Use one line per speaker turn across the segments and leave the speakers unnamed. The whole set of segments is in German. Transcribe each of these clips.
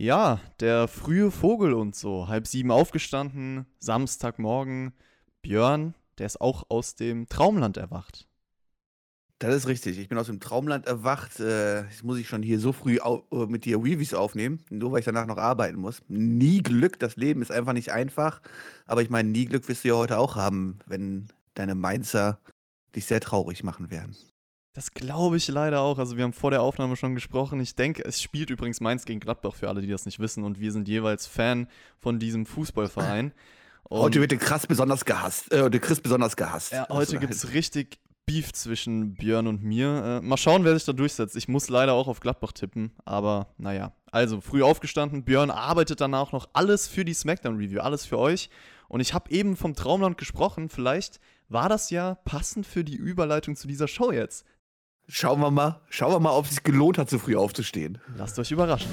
Ja, der frühe Vogel und so. Halb sieben aufgestanden, Samstagmorgen. Björn, der ist auch aus dem Traumland erwacht.
Das ist richtig. Ich bin aus dem Traumland erwacht. Äh, jetzt muss ich schon hier so früh äh, mit dir Reviews aufnehmen, nur weil ich danach noch arbeiten muss. Nie Glück, das Leben ist einfach nicht einfach. Aber ich meine, nie Glück wirst du ja heute auch haben, wenn deine Mainzer dich sehr traurig machen werden.
Das glaube ich leider auch. Also wir haben vor der Aufnahme schon gesprochen. Ich denke, es spielt übrigens Mainz gegen Gladbach für alle, die das nicht wissen. Und wir sind jeweils Fan von diesem Fußballverein.
Und heute wird der Krass besonders gehasst. Äh, der Chris besonders gehasst.
Ja, heute also, gibt es richtig Beef zwischen Björn und mir. Äh, mal schauen, wer sich da durchsetzt. Ich muss leider auch auf Gladbach tippen, aber naja. Also, früh aufgestanden. Björn arbeitet danach noch alles für die Smackdown-Review, alles für euch. Und ich habe eben vom Traumland gesprochen. Vielleicht war das ja passend für die Überleitung zu dieser Show jetzt.
Schauen wir mal, schauen wir mal, ob es sich gelohnt hat, so früh aufzustehen.
Lasst euch überraschen.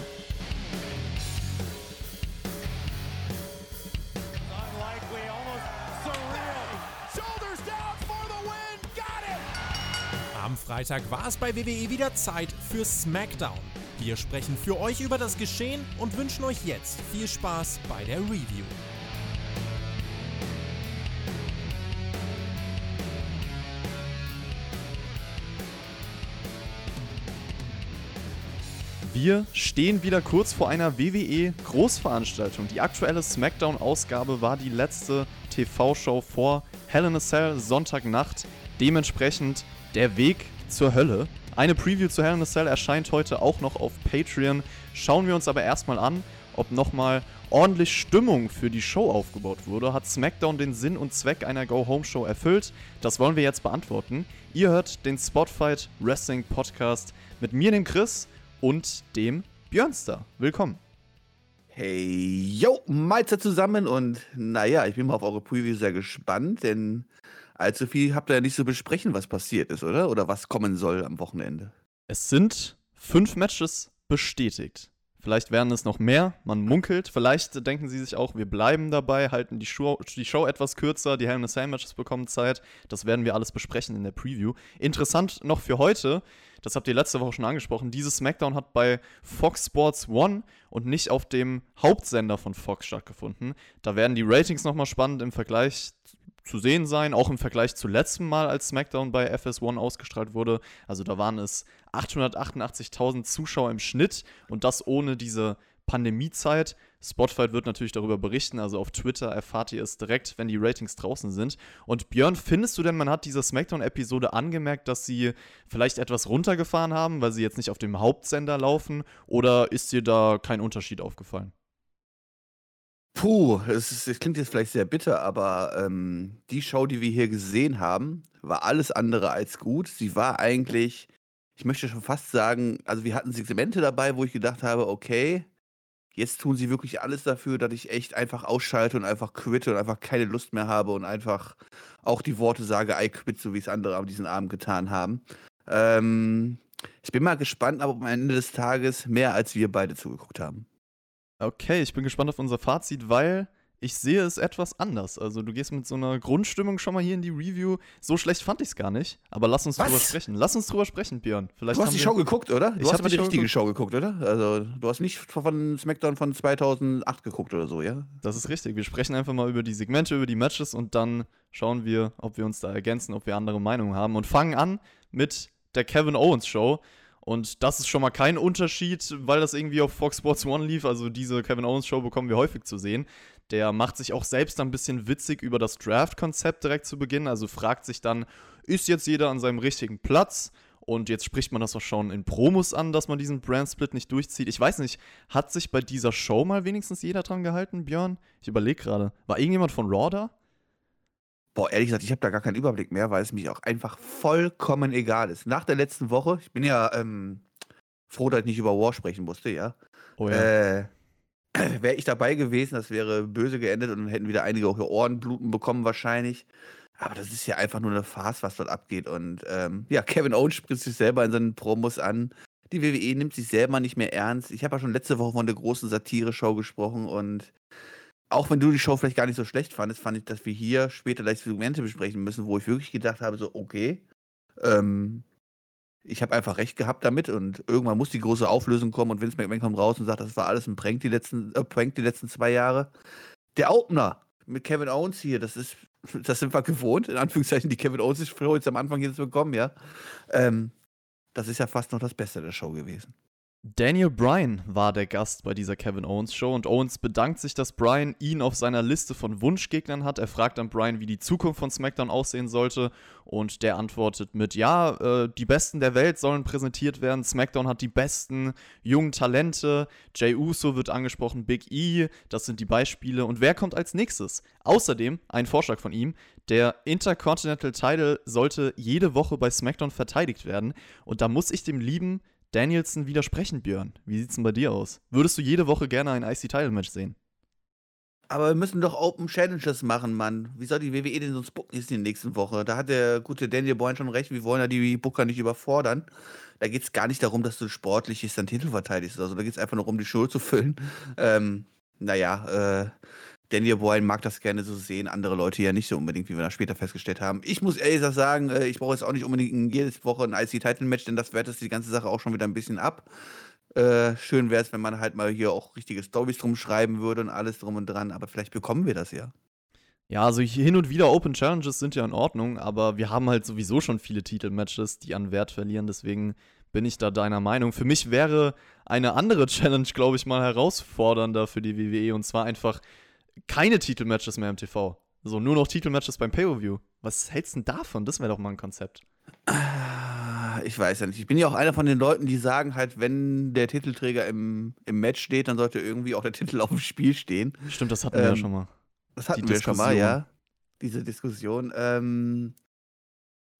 Am Freitag war es bei WWE wieder Zeit für SmackDown. Wir sprechen für euch über das Geschehen und wünschen euch jetzt viel Spaß bei der Review.
Wir stehen wieder kurz vor einer WWE-Großveranstaltung. Die aktuelle SmackDown-Ausgabe war die letzte TV-Show vor Hell in a Cell Sonntagnacht. Dementsprechend der Weg zur Hölle. Eine Preview zu Hell in a Cell erscheint heute auch noch auf Patreon. Schauen wir uns aber erstmal an, ob nochmal ordentlich Stimmung für die Show aufgebaut wurde. Hat SmackDown den Sinn und Zweck einer Go-Home-Show erfüllt? Das wollen wir jetzt beantworten. Ihr hört den Spotfight Wrestling Podcast mit mir, dem Chris und dem Björnster. Willkommen.
Hey, yo, Meister zusammen und naja, ich bin mal auf eure Preview sehr gespannt, denn allzu viel habt ihr ja nicht zu besprechen, was passiert ist, oder? Oder was kommen soll am Wochenende.
Es sind fünf Matches bestätigt. Vielleicht werden es noch mehr, man munkelt. Vielleicht denken sie sich auch, wir bleiben dabei, halten die Show, die Show etwas kürzer, die Hell in a Cell Matches bekommen Zeit. Das werden wir alles besprechen in der Preview. Interessant noch für heute, das habt ihr letzte Woche schon angesprochen, dieses SmackDown hat bei Fox Sports One und nicht auf dem Hauptsender von Fox stattgefunden. Da werden die Ratings nochmal spannend im Vergleich zu sehen sein, auch im Vergleich zu letztem Mal, als SmackDown bei FS1 ausgestrahlt wurde. Also da waren es 888.000 Zuschauer im Schnitt und das ohne diese Pandemiezeit. Spotfight wird natürlich darüber berichten, also auf Twitter erfahrt ihr es direkt, wenn die Ratings draußen sind. Und Björn, findest du denn, man hat dieser Smackdown-Episode angemerkt, dass sie vielleicht etwas runtergefahren haben, weil sie jetzt nicht auf dem Hauptsender laufen? Oder ist dir da kein Unterschied aufgefallen?
Puh, es, es klingt jetzt vielleicht sehr bitter, aber ähm, die Show, die wir hier gesehen haben, war alles andere als gut. Sie war eigentlich, ich möchte schon fast sagen, also wir hatten Segmente dabei, wo ich gedacht habe, okay, Jetzt tun sie wirklich alles dafür, dass ich echt einfach ausschalte und einfach quitte und einfach keine Lust mehr habe und einfach auch die Worte sage, I quit, so wie es andere an diesem Abend getan haben. Ähm, ich bin mal gespannt, aber am Ende des Tages mehr als wir beide zugeguckt haben.
Okay, ich bin gespannt auf unser Fazit, weil ich sehe es etwas anders. Also du gehst mit so einer Grundstimmung schon mal hier in die Review. So schlecht fand ich es gar nicht. Aber lass uns Was? drüber sprechen. Lass uns drüber sprechen, Björn.
Vielleicht du hast die Show geguckt, oder? Du ich hast mal die, richtige Show geguckt, oder? Also du hast nicht von SmackDown von 2008 geguckt oder so, ja?
Das ist richtig. Wir sprechen einfach mal über die Segmente, über die Matches und dann schauen wir, ob wir uns da ergänzen, ob wir andere Meinungen haben und fangen an mit der Kevin Owens Show. Und das ist schon mal kein Unterschied, weil das irgendwie auf Fox Sports One lief. Also diese Kevin Owens Show bekommen wir häufig zu sehen. Der macht sich auch selbst ein bisschen witzig über das Draft-Konzept direkt zu Beginn. Also fragt sich dann, ist jetzt jeder an seinem richtigen Platz? Und jetzt spricht man das auch schon in Promos an, dass man diesen Brand-Split nicht durchzieht. Ich weiß nicht, hat sich bei dieser Show mal wenigstens jeder dran gehalten, Björn? Ich überlege gerade. War irgendjemand von Raw da?
Boah, ehrlich gesagt, ich habe da gar keinen Überblick mehr, weil es mich auch einfach vollkommen egal ist. Nach der letzten Woche, ich bin ja ähm, froh, dass ich nicht über War sprechen musste, ja. Oh ja. Äh, wäre ich dabei gewesen, das wäre böse geendet und dann hätten wieder einige auch Ohrenbluten bekommen wahrscheinlich. Aber das ist ja einfach nur eine Farce, was dort abgeht. Und ähm, ja, Kevin Owens spricht sich selber in seinen Promos an. Die WWE nimmt sich selber nicht mehr ernst. Ich habe ja schon letzte Woche von der großen Satire-Show gesprochen und auch wenn du die Show vielleicht gar nicht so schlecht fandest, fand ich, dass wir hier später gleich Segmente besprechen müssen, wo ich wirklich gedacht habe, so, okay, ähm, ich habe einfach recht gehabt damit und irgendwann muss die große Auflösung kommen und Vince McMahon kommt raus und sagt, das war alles ein Prank die letzten, äh, Prank die letzten zwei Jahre. Der Opener mit Kevin Owens hier, das ist, das sind wir gewohnt, in Anführungszeichen, die Kevin Owens Show jetzt am Anfang jetzt bekommen, ja. Ähm, das ist ja fast noch das Beste der Show gewesen.
Daniel Bryan war der Gast bei dieser Kevin Owens Show und Owens bedankt sich, dass Bryan ihn auf seiner Liste von Wunschgegnern hat. Er fragt dann Bryan, wie die Zukunft von SmackDown aussehen sollte und der antwortet mit, ja, äh, die Besten der Welt sollen präsentiert werden. SmackDown hat die besten jungen Talente. Jay Uso wird angesprochen, Big E, das sind die Beispiele. Und wer kommt als nächstes? Außerdem ein Vorschlag von ihm, der Intercontinental Title sollte jede Woche bei SmackDown verteidigt werden und da muss ich dem lieben Danielson widersprechen, Björn. Wie sieht's denn bei dir aus? Würdest du jede Woche gerne ein IC-Title-Match sehen?
Aber wir müssen doch Open Challenges machen, Mann. Wie soll die WWE denn sonst booken in der nächsten Woche? Da hat der gute Daniel Boyne schon recht, wir wollen ja die Booker nicht überfordern. Da geht es gar nicht darum, dass du sportlich deinen Titel verteidigst. Also da geht es einfach nur um die Show zu füllen. Ähm, naja, äh, Daniel Bryan mag das gerne so sehen, andere Leute ja nicht so unbedingt, wie wir das später festgestellt haben. Ich muss ehrlich sagen, äh, ich brauche jetzt auch nicht unbedingt jede Woche ein IC-Title-Match, denn das wertet die ganze Sache auch schon wieder ein bisschen ab. Äh, schön wäre es, wenn man halt mal hier auch richtige Stories drum schreiben würde und alles drum und dran, aber vielleicht bekommen wir das ja.
Ja, also hin und wieder Open Challenges sind ja in Ordnung, aber wir haben halt sowieso schon viele Titelmatches, die an Wert verlieren, deswegen bin ich da deiner Meinung. Für mich wäre eine andere Challenge, glaube ich, mal herausfordernder für die WWE und zwar einfach keine Titelmatches mehr im TV. So, nur noch Titelmatches beim Pay-Per-View. Was hältst du denn davon? Das wäre doch mal ein Konzept.
Ah, ich weiß ja nicht. Ich bin ja auch einer von den Leuten, die sagen halt, wenn der Titelträger im, im Match steht, dann sollte irgendwie auch der Titel auf dem Spiel stehen.
Stimmt, das hatten ähm, wir ja ähm, schon mal.
Das hatten Die wir Diskussion. schon mal, ja. Diese Diskussion. Ähm,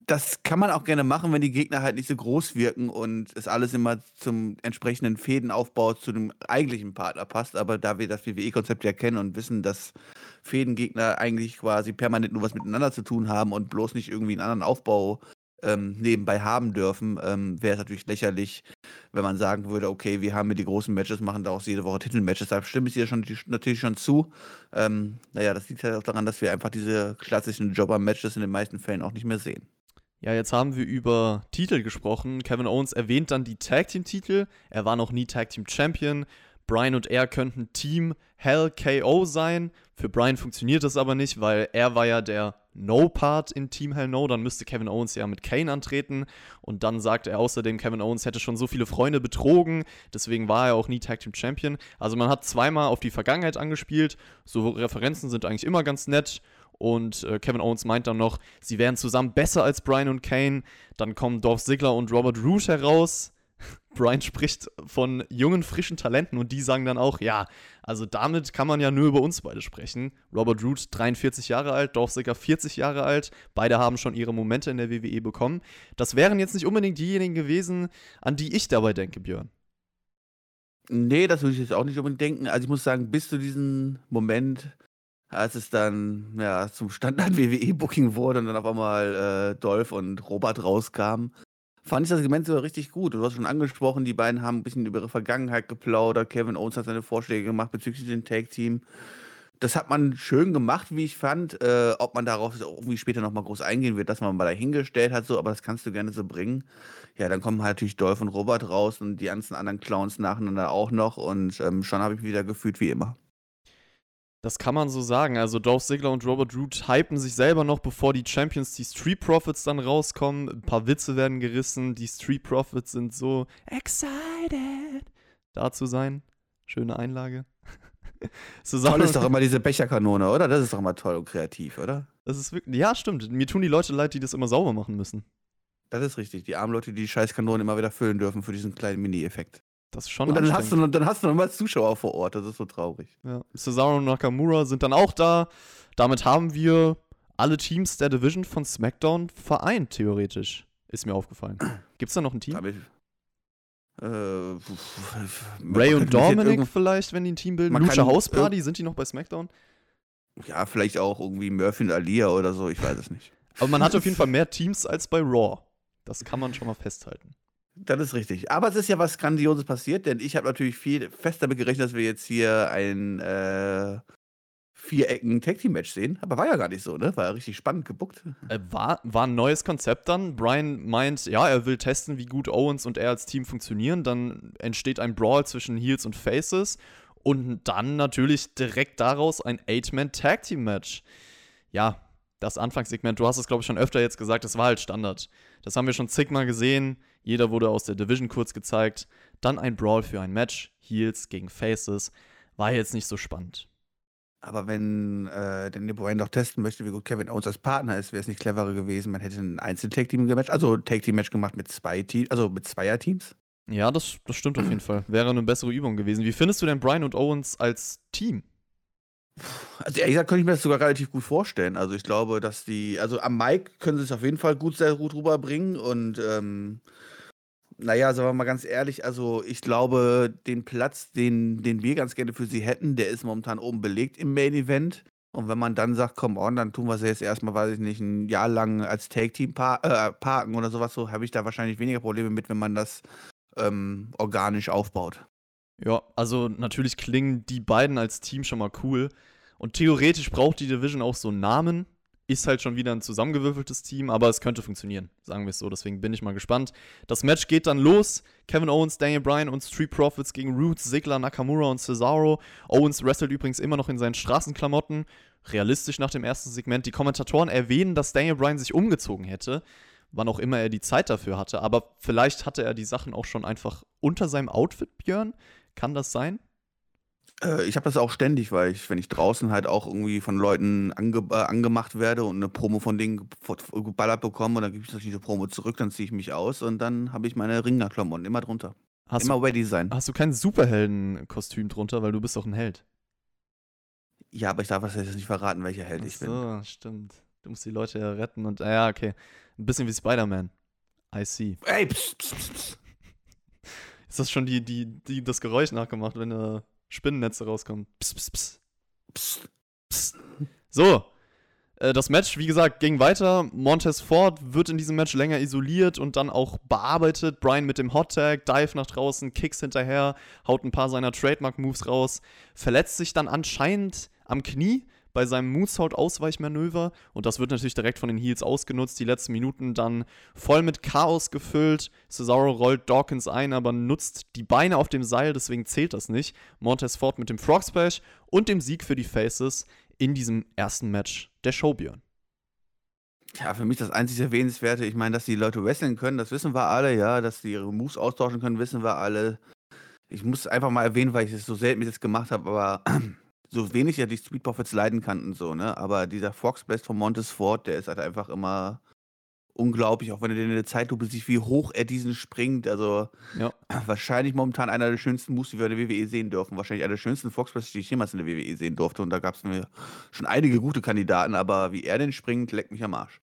das kann man auch gerne machen, wenn die Gegner halt nicht so groß wirken und es alles immer zum entsprechenden Fädenaufbau zu dem eigentlichen Partner passt. Aber da wir das WWE-Konzept ja kennen und wissen, dass Fädengegner eigentlich quasi permanent nur was miteinander zu tun haben und bloß nicht irgendwie einen anderen Aufbau ähm, nebenbei haben dürfen, ähm, wäre es natürlich lächerlich, wenn man sagen würde, okay, wir haben hier die großen Matches, machen daraus jede Woche Titelmatches. Da stimme ich dir schon, natürlich schon zu. Ähm, naja, das liegt halt auch daran, dass wir einfach diese klassischen Jobber-Matches in den meisten Fällen auch nicht mehr sehen.
Ja, jetzt haben wir über Titel gesprochen. Kevin Owens erwähnt dann die Tag Team Titel. Er war noch nie Tag Team Champion. Brian und er könnten Team Hell KO sein. Für Brian funktioniert das aber nicht, weil er war ja der No-Part in Team Hell No. Dann müsste Kevin Owens ja mit Kane antreten. Und dann sagt er außerdem, Kevin Owens hätte schon so viele Freunde betrogen. Deswegen war er auch nie Tag Team Champion. Also man hat zweimal auf die Vergangenheit angespielt. So Referenzen sind eigentlich immer ganz nett. Und äh, Kevin Owens meint dann noch, sie wären zusammen besser als Brian und Kane. Dann kommen Dolph Ziggler und Robert Root heraus. Brian spricht von jungen, frischen Talenten und die sagen dann auch, ja, also damit kann man ja nur über uns beide sprechen. Robert Root 43 Jahre alt, Dolph Ziggler 40 Jahre alt. Beide haben schon ihre Momente in der WWE bekommen. Das wären jetzt nicht unbedingt diejenigen gewesen, an die ich dabei denke, Björn.
Nee, das würde ich jetzt auch nicht unbedingt denken. Also ich muss sagen, bis zu diesem Moment als es dann ja, zum Standard-WWE-Booking wurde und dann auf einmal äh, Dolph und Robert rauskamen, fand ich das Segment sogar richtig gut. Du hast schon angesprochen, die beiden haben ein bisschen über ihre Vergangenheit geplaudert. Kevin Owens hat seine Vorschläge gemacht bezüglich dem Tag-Team. Das hat man schön gemacht, wie ich fand. Äh, ob man darauf irgendwie später nochmal groß eingehen wird, dass man mal dahingestellt hat, so, aber das kannst du gerne so bringen. Ja, dann kommen halt natürlich Dolph und Robert raus und die ganzen anderen Clowns nacheinander auch noch und ähm, schon habe ich mich wieder gefühlt wie immer.
Das kann man so sagen. Also Dolph Ziggler und Robert Root hypen sich selber noch, bevor die Champions, die Street Profits dann rauskommen. Ein paar Witze werden gerissen. Die Street Profits sind so excited, da zu sein. Schöne Einlage.
toll ist doch immer diese Becherkanone, oder? Das ist doch immer toll und kreativ, oder?
Das ist wirklich. Ja, stimmt. Mir tun die Leute leid, die das immer sauber machen müssen.
Das ist richtig. Die armen Leute, die die Scheißkanone immer wieder füllen dürfen für diesen kleinen Mini-Effekt.
Das ist schon
Und dann hast, du, dann hast du nochmal Zuschauer vor Ort, das ist so traurig.
Ja. Cesaro und Nakamura sind dann auch da. Damit haben wir alle Teams der Division von SmackDown vereint, theoretisch. Ist mir aufgefallen. Gibt es da noch ein Team?
Äh,
Ray und Dominic vielleicht, wenn die ein Team bilden. Lucha House Party, sind die noch bei SmackDown?
Ja, vielleicht auch irgendwie Murphy und Alia oder so, ich weiß es nicht.
Aber man hat auf jeden Fall mehr Teams als bei Raw. Das kann man schon mal festhalten.
Das ist richtig. Aber es ist ja was Grandioses passiert, denn ich habe natürlich viel fest damit gerechnet, dass wir jetzt hier ein äh, vier Ecken Tag Team Match sehen, aber war ja gar nicht so, ne? War ja richtig spannend gebuckt.
Äh, war, war ein neues Konzept dann. Brian meint, ja, er will testen, wie gut Owens und er als Team funktionieren. Dann entsteht ein Brawl zwischen Heels und Faces und dann natürlich direkt daraus ein Eight-Man Tag Team Match. Ja, das Anfangssegment, du hast es glaube ich schon öfter jetzt gesagt, das war halt Standard. Das haben wir schon zigmal gesehen. Jeder wurde aus der Division kurz gezeigt. Dann ein Brawl für ein Match, Heels gegen Faces. War jetzt nicht so spannend.
Aber wenn äh, Daniel Bryan doch testen möchte, wie gut Kevin Owens als Partner ist, wäre es nicht cleverer gewesen. Man hätte ein Einzel-Tag-Team-Match, also Tag-Team-Match gemacht mit zwei Teams, also mit Zweier-Teams.
Ja, das, das stimmt auf jeden Fall. Wäre eine bessere Übung gewesen. Wie findest du denn Bryan und Owens als Team?
Also ehrlich gesagt könnte ich mir das sogar relativ gut vorstellen. Also ich glaube, dass die, also am Mike können sie es auf jeden Fall gut, sehr gut rüberbringen und ähm, naja, sagen wir mal ganz ehrlich, also ich glaube, den Platz, den, den wir ganz gerne für sie hätten, der ist momentan oben belegt im Main Event. Und wenn man dann sagt, komm on, dann tun wir sie jetzt erstmal, weiß ich nicht, ein Jahr lang als Take-Team par äh, parken oder sowas, so habe ich da wahrscheinlich weniger Probleme mit, wenn man das ähm, organisch aufbaut.
Ja, also natürlich klingen die beiden als Team schon mal cool. Und theoretisch braucht die Division auch so einen Namen. Ist halt schon wieder ein zusammengewürfeltes Team, aber es könnte funktionieren, sagen wir es so. Deswegen bin ich mal gespannt. Das Match geht dann los. Kevin Owens, Daniel Bryan und Street Profits gegen Roots, Ziggler, Nakamura und Cesaro. Owens wrestelt übrigens immer noch in seinen Straßenklamotten. Realistisch nach dem ersten Segment. Die Kommentatoren erwähnen, dass Daniel Bryan sich umgezogen hätte, wann auch immer er die Zeit dafür hatte. Aber vielleicht hatte er die Sachen auch schon einfach unter seinem Outfit, Björn. Kann das sein?
Äh, ich habe das auch ständig, weil ich, wenn ich draußen halt auch irgendwie von Leuten ange äh, angemacht werde und eine Promo von denen geballert bekomme und dann gebe ich natürlich eine Promo zurück, dann ziehe ich mich aus und dann habe ich meine Ringerklamotten immer drunter.
Hast
immer
du,
ready sein.
Hast du kein Superheldenkostüm drunter, weil du bist doch ein Held.
Ja, aber ich darf jetzt nicht verraten, welcher Held Ach ich bin.
So, stimmt. Du musst die Leute ja retten und, ja, okay. Ein bisschen wie Spider-Man. I see. Ey, pst, pst, pst. Ist das schon die, die, die das Geräusch nachgemacht, wenn er Spinnennetze rauskommen. Psst, psst, psst. Psst, psst. So, äh, das Match, wie gesagt, ging weiter. Montez Ford wird in diesem Match länger isoliert und dann auch bearbeitet. Brian mit dem Hot Tag, Dive nach draußen, Kicks hinterher, haut ein paar seiner Trademark-Moves raus, verletzt sich dann anscheinend am Knie bei seinem Moonsault-Ausweichmanöver und das wird natürlich direkt von den Heels ausgenutzt. Die letzten Minuten dann voll mit Chaos gefüllt. Cesaro rollt Dawkins ein, aber nutzt die Beine auf dem Seil, deswegen zählt das nicht. Montez Ford mit dem Frog Splash und dem Sieg für die Faces in diesem ersten Match der Show, Björn.
Ja, für mich das einzig Erwähnenswerte, ich meine, dass die Leute wresteln können, das wissen wir alle, ja, dass sie ihre Moves austauschen können, wissen wir alle. Ich muss einfach mal erwähnen, weil ich es so selten jetzt gemacht habe, aber so wenig ja die Street Profits leiden kann und so, ne? Aber dieser Fox Blast von Montes Ford, der ist halt einfach immer unglaublich, auch wenn du dir in der Zeitlupe siehst, wie hoch er diesen springt. Also ja. wahrscheinlich momentan einer der schönsten Moves, die wir in der WWE sehen dürfen. Wahrscheinlich einer der schönsten Fox Blasts, die ich jemals in der WWE sehen durfte. Und da gab es schon einige gute Kandidaten, aber wie er denn springt, leckt mich am Arsch.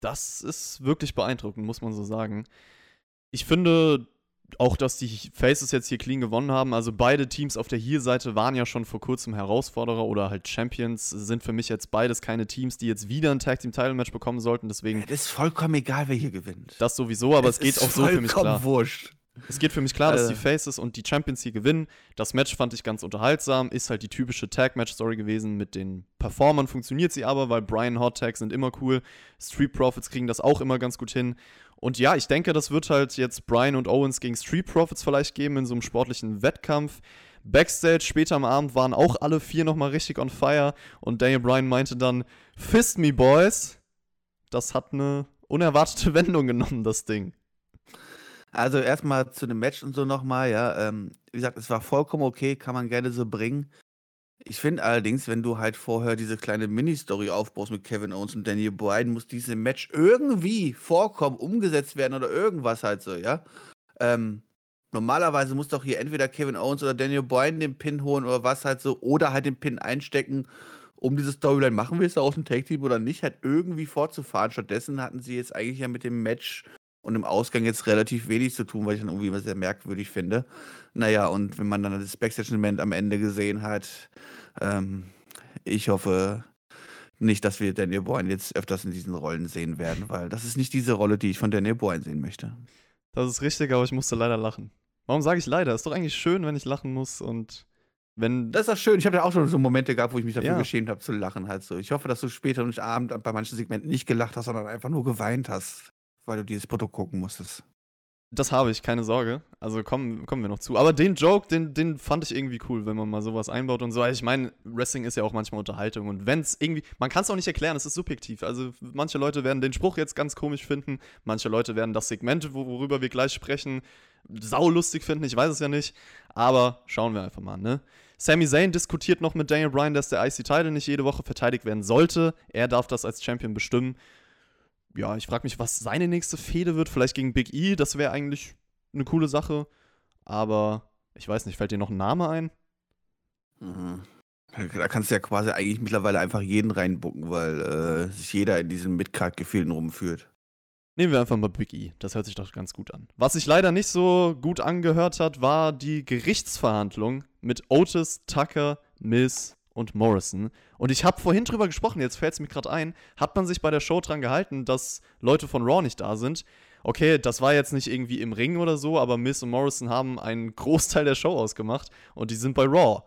Das ist wirklich beeindruckend, muss man so sagen. Ich finde, auch, dass die Faces jetzt hier clean gewonnen haben. Also beide Teams auf der Hier-Seite waren ja schon vor kurzem Herausforderer oder halt Champions. Sind für mich jetzt beides keine Teams, die jetzt wieder ein Tag Team Title Match bekommen sollten. Deswegen.
Es ist vollkommen egal, wer hier gewinnt.
Das sowieso, aber es, es geht auch so für mich klar.
Wurscht.
Es geht für mich klar, dass die Faces und die Champions hier gewinnen. Das Match fand ich ganz unterhaltsam. Ist halt die typische Tag-Match-Story gewesen. Mit den Performern funktioniert sie aber, weil Brian Hot Tags sind immer cool. Street Profits kriegen das auch immer ganz gut hin. Und ja, ich denke, das wird halt jetzt Brian und Owens gegen Street Profits vielleicht geben in so einem sportlichen Wettkampf. Backstage später am Abend waren auch alle vier nochmal richtig on fire und Daniel Bryan meinte dann, Fist me, boys. Das hat eine unerwartete Wendung genommen, das Ding.
Also erstmal zu dem Match und so nochmal, ja. Ähm, wie gesagt, es war vollkommen okay, kann man gerne so bringen. Ich finde allerdings, wenn du halt vorher diese kleine Mini-Story aufbaust mit Kevin Owens und Daniel Bryan, muss diese Match irgendwie vorkommen, umgesetzt werden oder irgendwas halt so, ja. Ähm, normalerweise muss doch hier entweder Kevin Owens oder Daniel Bryan den Pin holen oder was halt so, oder halt den Pin einstecken, um diese Storyline machen wir es aus dem Tag-Team oder nicht, halt irgendwie fortzufahren. Stattdessen hatten sie jetzt eigentlich ja mit dem Match und im Ausgang jetzt relativ wenig zu tun, weil ich dann irgendwie sehr merkwürdig finde. Naja, und wenn man dann das Backstage-Event am Ende gesehen hat, ähm, ich hoffe nicht, dass wir Daniel Boyne jetzt öfters in diesen Rollen sehen werden, weil das ist nicht diese Rolle, die ich von Daniel Boyne sehen möchte.
Das ist richtig, aber ich musste leider lachen. Warum sage ich leider? Ist doch eigentlich schön, wenn ich lachen muss und Wenn
das ist doch schön. Ich habe ja auch schon so Momente gehabt, wo ich mich dafür
Ja.
geschämt habe zu lachen. Halt so. Ich hoffe, dass du später und Abend bei manchen Segmenten nicht gelacht hast, sondern einfach nur geweint hast, weil du dieses Produkt gucken musstest.
Das habe ich, keine Sorge. Also kommen, kommen wir noch zu. Aber den Joke, den, den fand ich irgendwie cool, wenn man mal sowas einbaut und so. Also Ich meine, Wrestling ist ja auch manchmal Unterhaltung. Und wenn es irgendwie, man kann es auch nicht erklären, es ist subjektiv. Also manche Leute werden den Spruch jetzt ganz komisch finden, manche Leute werden das Segment, wo- worüber wir gleich sprechen, saulustig finden. Ich weiß es ja nicht. Aber schauen wir einfach mal, ne? Sami Zayn diskutiert noch mit Daniel Bryan, dass der IC-Title nicht jede Woche verteidigt werden sollte. Er darf das als Champion bestimmen ja, ich frage mich, was seine nächste Fehde wird. Vielleicht gegen Big E, das wäre eigentlich eine coole Sache. Aber ich weiß nicht, fällt dir noch ein Name ein?
Mhm. Da kannst du ja quasi eigentlich mittlerweile einfach jeden reinbucken, weil äh, sich jeder in diesen Midcard-Gefilden rumführt.
Nehmen wir einfach mal Big E. Das hört sich doch ganz gut an. Was sich leider nicht so gut angehört hat, war die Gerichtsverhandlung mit Otis, Tucker, Miz und Morrison. Und ich habe vorhin drüber gesprochen, jetzt fällt es mir gerade ein, hat man sich bei der Show dran gehalten, dass Leute von Raw nicht da sind. Okay, das war jetzt nicht irgendwie im Ring oder so, aber Miz und Morrison haben einen Großteil der Show ausgemacht und die sind bei Raw.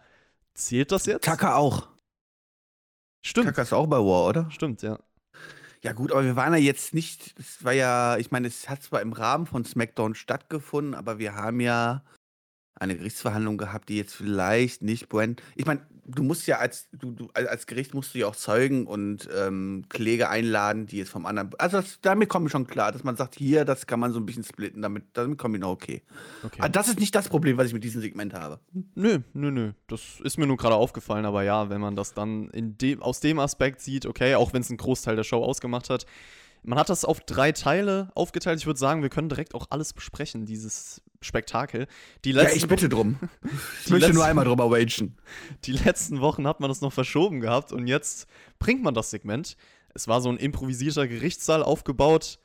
Zählt das jetzt?
Tucker auch.
Stimmt.
Tucker ist auch bei War, oder?
Stimmt, ja.
Ja gut, aber wir waren ja jetzt nicht, es war ja, ich meine, es hat zwar im Rahmen von SmackDown stattgefunden, aber wir haben ja eine Gerichtsverhandlung gehabt, die jetzt vielleicht nicht Brand. Ich meine, du musst ja als du, du als Gericht musst du ja auch Zeugen und ähm, Kläger einladen, die jetzt vom anderen. Also das, damit komme ich schon klar, dass man sagt, hier, das kann man so ein bisschen splitten, damit, damit komme ich noch okay.
Okay.
Aber das ist nicht das Problem, was ich mit diesem Segment habe.
Nö, nö, nö. Das ist mir nur gerade aufgefallen, aber ja, wenn man das dann in dem, aus dem Aspekt sieht, okay, auch wenn es einen Großteil der Show ausgemacht hat. Man hat das auf drei Teile aufgeteilt. Ich würde sagen, wir können direkt auch alles besprechen, dieses Spektakel. Die
Ja,
letzten,
ich bitte drum. Ich möchte
letzten-
nur einmal drüber wagen.
die letzten Wochen hat man das noch verschoben gehabt und jetzt bringt man das Segment. Es war so ein improvisierter Gerichtssaal aufgebaut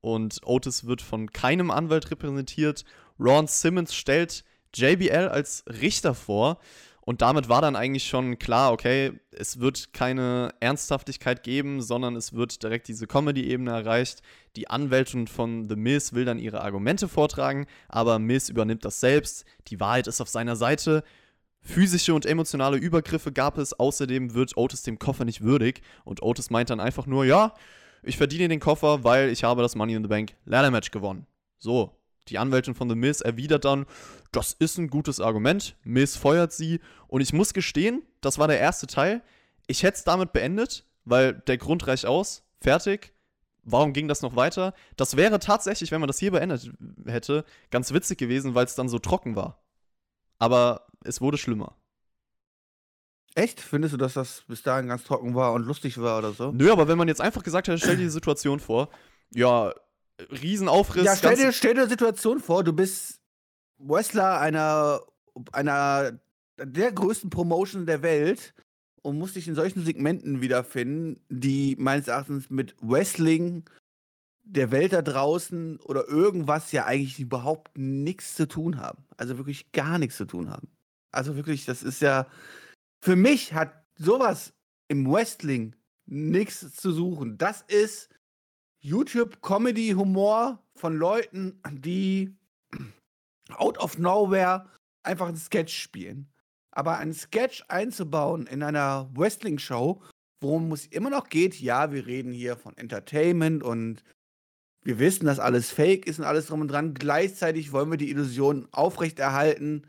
und Otis wird von keinem Anwalt repräsentiert. Ron Simmons stellt JBL als Richter vor und damit war dann eigentlich schon klar, okay, es wird keine Ernsthaftigkeit geben, sondern es wird direkt diese Comedy-Ebene erreicht. Die Anwältin von The Miz will dann ihre Argumente vortragen, aber Miz übernimmt das selbst. Die Wahrheit ist auf seiner Seite. Physische und emotionale Übergriffe gab es. Außerdem wird Otis dem Koffer nicht würdig. Und Otis meint dann einfach nur, ja, ich verdiene den Koffer, weil ich habe das Money in the Bank Ladder Match gewonnen. So, die Anwältin von The Miz erwidert dann, das ist ein gutes Argument. Miz feuert sie. Und ich muss gestehen, das war der erste Teil. Ich hätte es damit beendet, weil der Grund reicht aus. Fertig. Warum ging das noch weiter? Das wäre tatsächlich, wenn man das hier beendet hätte, ganz witzig gewesen, weil es dann so trocken war. Aber es wurde schlimmer.
Echt? Findest du, dass das bis dahin ganz trocken war und lustig war oder so?
Nö, aber wenn man jetzt einfach gesagt hätte, stell dir die Situation vor, ja, Riesenaufriss.
Ja, stell dir, stell dir eine Situation vor, du bist Wrestler einer, einer der größten Promotion der Welt und musst dich in solchen Segmenten wiederfinden, die meines Erachtens mit Wrestling der Welt da draußen oder irgendwas ja eigentlich überhaupt nichts zu tun haben. Also wirklich gar nichts zu tun haben. Also wirklich, das ist ja, für mich hat sowas im Wrestling nichts zu suchen. Das ist YouTube-Comedy-Humor von Leuten, die out of nowhere einfach einen Sketch spielen. Aber einen Sketch einzubauen in einer Wrestling-Show, worum es immer noch geht, ja, wir reden hier von Entertainment und wir wissen, dass alles fake ist und alles drum und dran. Gleichzeitig wollen wir die Illusion aufrechterhalten,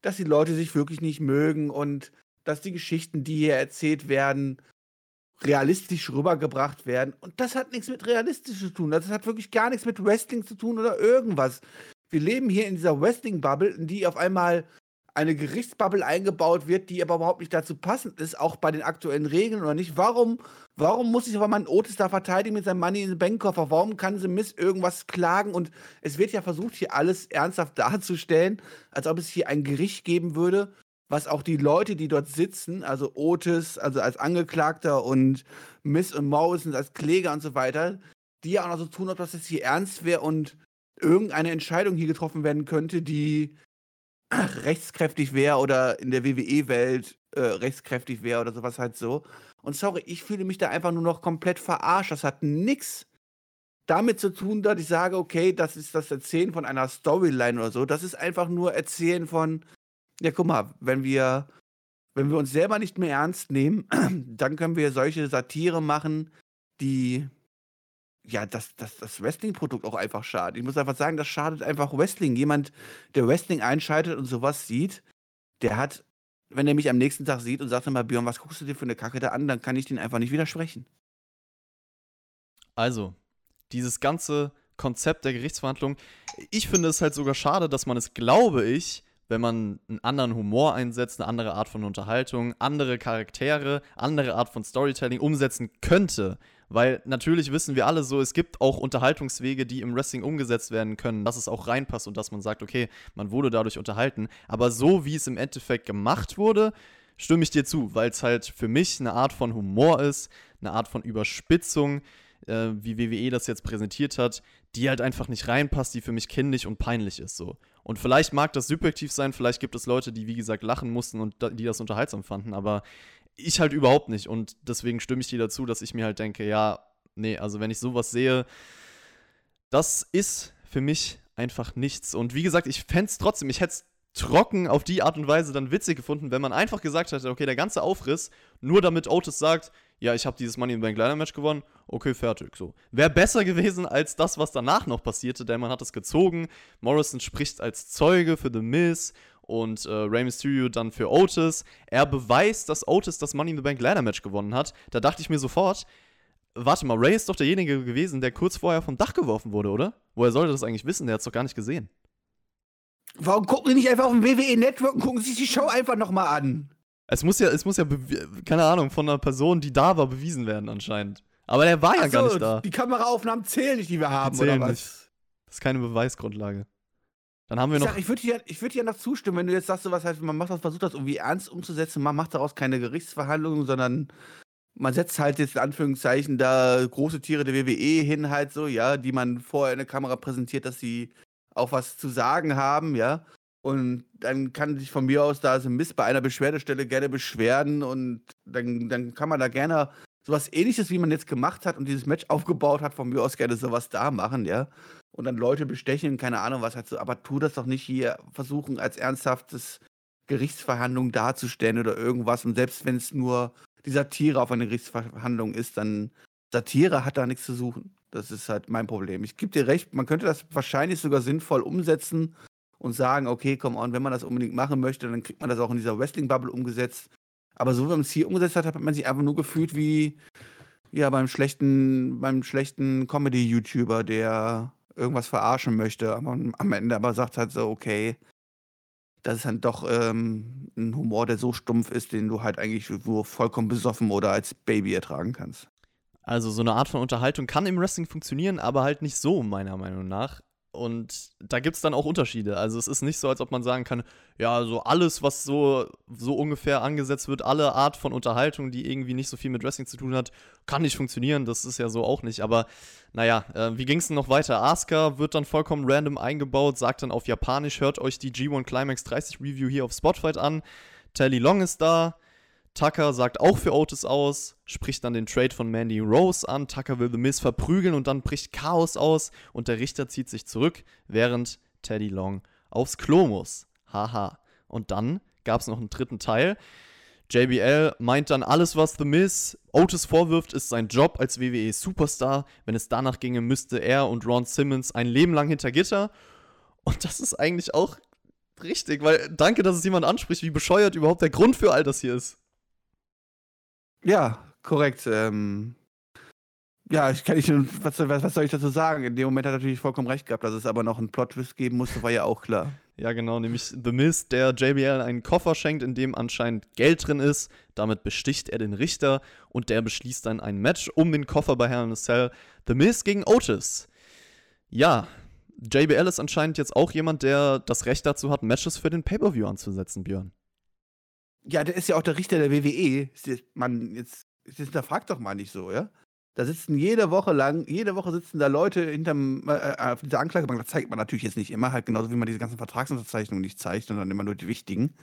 dass die Leute sich wirklich nicht mögen und dass die Geschichten, die hier erzählt werden, realistisch rübergebracht werden. Und das hat nichts mit realistisch zu tun. Das hat wirklich gar nichts mit Wrestling zu tun oder irgendwas. Wir leben hier in dieser Wrestling-Bubble, in die auf einmal eine Gerichtsbubble eingebaut wird, die aber überhaupt nicht dazu passend ist, auch bei den aktuellen Regeln oder nicht. Warum, warum muss sich aber mein Otis da verteidigen mit seinem Money in den Bankkoffer? Warum kann sie Miss irgendwas klagen? Und es wird ja versucht, hier alles ernsthaft darzustellen, als ob es hier ein Gericht geben würde, was auch die Leute, die dort sitzen, also Otis, also als Angeklagter und Miss und Morrison als Kläger und so weiter, die ja auch noch so tun, ob das jetzt hier ernst wäre und irgendeine Entscheidung hier getroffen werden könnte, die rechtskräftig wäre oder in der WWE-Welt äh, rechtskräftig wäre oder sowas halt so. Und sorry, ich fühle mich da einfach nur noch komplett verarscht. Das hat nichts damit zu tun, dass ich sage, okay, das ist das Erzählen von einer Storyline oder so. Das ist einfach nur Erzählen von, ja, guck mal, wenn wir wenn wir uns selber nicht mehr ernst nehmen, dann können wir solche Satire machen, die ja, das, das, das Wrestling-Produkt auch einfach schadet. Ich muss einfach sagen, das schadet einfach Wrestling. Jemand, der Wrestling einschaltet und sowas sieht, der hat, wenn er mich am nächsten Tag sieht und sagt immer, Björn, was guckst du dir für eine Kacke da an, dann kann ich den einfach nicht widersprechen.
Also, dieses ganze Konzept der Gerichtsverhandlung, ich finde es halt sogar schade, dass man es, glaube ich, wenn man einen anderen Humor einsetzt, eine andere Art von Unterhaltung, andere Charaktere, andere Art von Storytelling umsetzen könnte. Weil natürlich wissen wir alle so, es gibt auch Unterhaltungswege, die im Wrestling umgesetzt werden können, dass es auch reinpasst und dass man sagt, okay, man wurde dadurch unterhalten. Aber so wie es im Endeffekt gemacht wurde, stimme ich dir zu, weil es halt für mich eine Art von Humor ist, eine Art von Überspitzung, äh, wie WWE das jetzt präsentiert hat, die halt einfach nicht reinpasst, die für mich kindlich und peinlich ist so. Und vielleicht mag das subjektiv sein, vielleicht gibt es Leute, die wie gesagt lachen mussten und die das unterhaltsam fanden, aber ich halt überhaupt nicht. Und deswegen stimme ich dir dazu, dass ich mir halt denke, ja, nee, also wenn ich sowas sehe, das ist für mich einfach nichts. Und wie gesagt, ich fände es trotzdem, ich hätte es trocken auf die Art und Weise dann witzig gefunden, wenn man einfach gesagt hätte, okay, der ganze Aufriss, nur damit Otis sagt, ja, ich habe dieses Money in the Bank Ladder Match gewonnen, okay, fertig, so. Wäre besser gewesen als das, was danach noch passierte, denn man hat es gezogen, Morrison spricht als Zeuge für The Miz und äh, Rey Mysterio dann für Otis. Er beweist, dass Otis das Money in the Bank Ladder Match gewonnen hat. Da dachte ich mir sofort, warte mal, Ray ist doch derjenige gewesen, der kurz vorher vom Dach geworfen wurde, oder? Woher sollte das eigentlich wissen? Der hat es doch gar nicht gesehen.
Warum gucken die nicht einfach auf dem WWE Network und gucken sich die Show einfach nochmal an?
Es muss ja, es muss ja, keine Ahnung, von einer Person, die da war, bewiesen werden anscheinend. Aber der war ja so, gar nicht da.
Die Kameraaufnahmen zählen nicht, die wir haben, die oder was? Nicht.
Das ist keine Beweisgrundlage. Dann haben wir
ich
noch.
Sag, ich würde dir, würd dir noch zustimmen, wenn du jetzt sagst, so was heißt, man macht das, versucht das irgendwie ernst umzusetzen, man macht daraus keine Gerichtsverhandlungen, sondern man setzt halt jetzt in Anführungszeichen da große Tiere der WWE hin, halt so, ja, die man vorher in der Kamera präsentiert, dass sie auch was zu sagen haben, ja. Und dann kann sich von mir aus da so Mist bei einer Beschwerdestelle gerne beschweren und dann, dann kann man da gerne sowas ähnliches, wie man jetzt gemacht hat und dieses Match aufgebaut hat, von mir aus gerne sowas da machen, ja und dann Leute bestechen, keine Ahnung was halt so, aber tu das doch nicht hier versuchen als ernsthaftes Gerichtsverhandlung darzustellen oder irgendwas und selbst wenn es nur die Satire auf eine Gerichtsverhandlung ist, dann Satire hat da nichts zu suchen. Das ist halt mein Problem. Ich gebe dir recht, man könnte das wahrscheinlich sogar sinnvoll umsetzen und sagen, okay, komm on, wenn man das unbedingt machen möchte, dann kriegt man das auch in dieser Wrestling-Bubble umgesetzt. Aber so wie man es hier umgesetzt hat, hat man sich einfach nur gefühlt wie ja beim schlechten, beim schlechten Comedy-YouTuber, der irgendwas verarschen möchte, aber am Ende aber sagt halt so, okay, das ist dann doch ähm, ein Humor, der so stumpf ist, den du halt eigentlich nur vollkommen besoffen oder als Baby ertragen kannst.
Also so eine Art von Unterhaltung kann im Wrestling funktionieren, aber halt nicht so, meiner Meinung nach. Und da gibt es dann auch Unterschiede. Also es ist nicht so, als ob man sagen kann, ja, so alles, was so, so ungefähr angesetzt wird, alle Art von Unterhaltung, die irgendwie nicht so viel mit Wrestling zu tun hat, kann nicht funktionieren. Das ist ja so auch nicht. Aber naja, äh, wie ging es denn noch weiter? Asuka wird dann vollkommen random eingebaut, sagt dann auf Japanisch, hört euch die G1 Climax 30 Review hier auf Spotlight an. Telly Long ist da. Tucker sagt auch für Otis aus, spricht dann den Trade von Mandy Rose an. Tucker will The Miz verprügeln und dann bricht Chaos aus und der Richter zieht sich zurück, während Teddy Long aufs Klo muss. Haha. Und dann gab es noch einen dritten Teil. JBL meint dann, alles, was The Miz Otis vorwirft, ist sein Job als WWE-Superstar. Wenn es danach ginge, müsste er und Ron Simmons ein Leben lang hinter Gitter. Und das ist eigentlich auch richtig, weil danke, dass es jemand anspricht, wie bescheuert überhaupt der Grund für all das hier ist.
Ja, korrekt. Ähm, ja, ich kann nicht, was, was, was, soll ich dazu sagen? In dem Moment hat er natürlich vollkommen recht gehabt, dass es aber noch einen Plot-Twist geben musste, war ja auch klar.
Ja, genau, nämlich The Miz, der JBL einen Koffer schenkt, in dem anscheinend Geld drin ist. Damit besticht er den Richter und der beschließt dann ein Match um den Koffer bei Hell in a Cell. The Miz gegen Otis. Ja, JBL ist anscheinend jetzt auch jemand, der das Recht dazu hat, Matches für den Pay-Per-View anzusetzen, Björn.
Ja, der ist ja auch der Richter der WWE. Man, jetzt, jetzt hinterfragt doch mal nicht so, ja? Da sitzen jede Woche lang, jede Woche sitzen da Leute hinterm, äh, äh, auf dieser Anklagebank. Das zeigt man natürlich jetzt nicht immer, halt genauso wie man diese ganzen Vertragsunterzeichnungen nicht zeigt, sondern immer nur die wichtigen.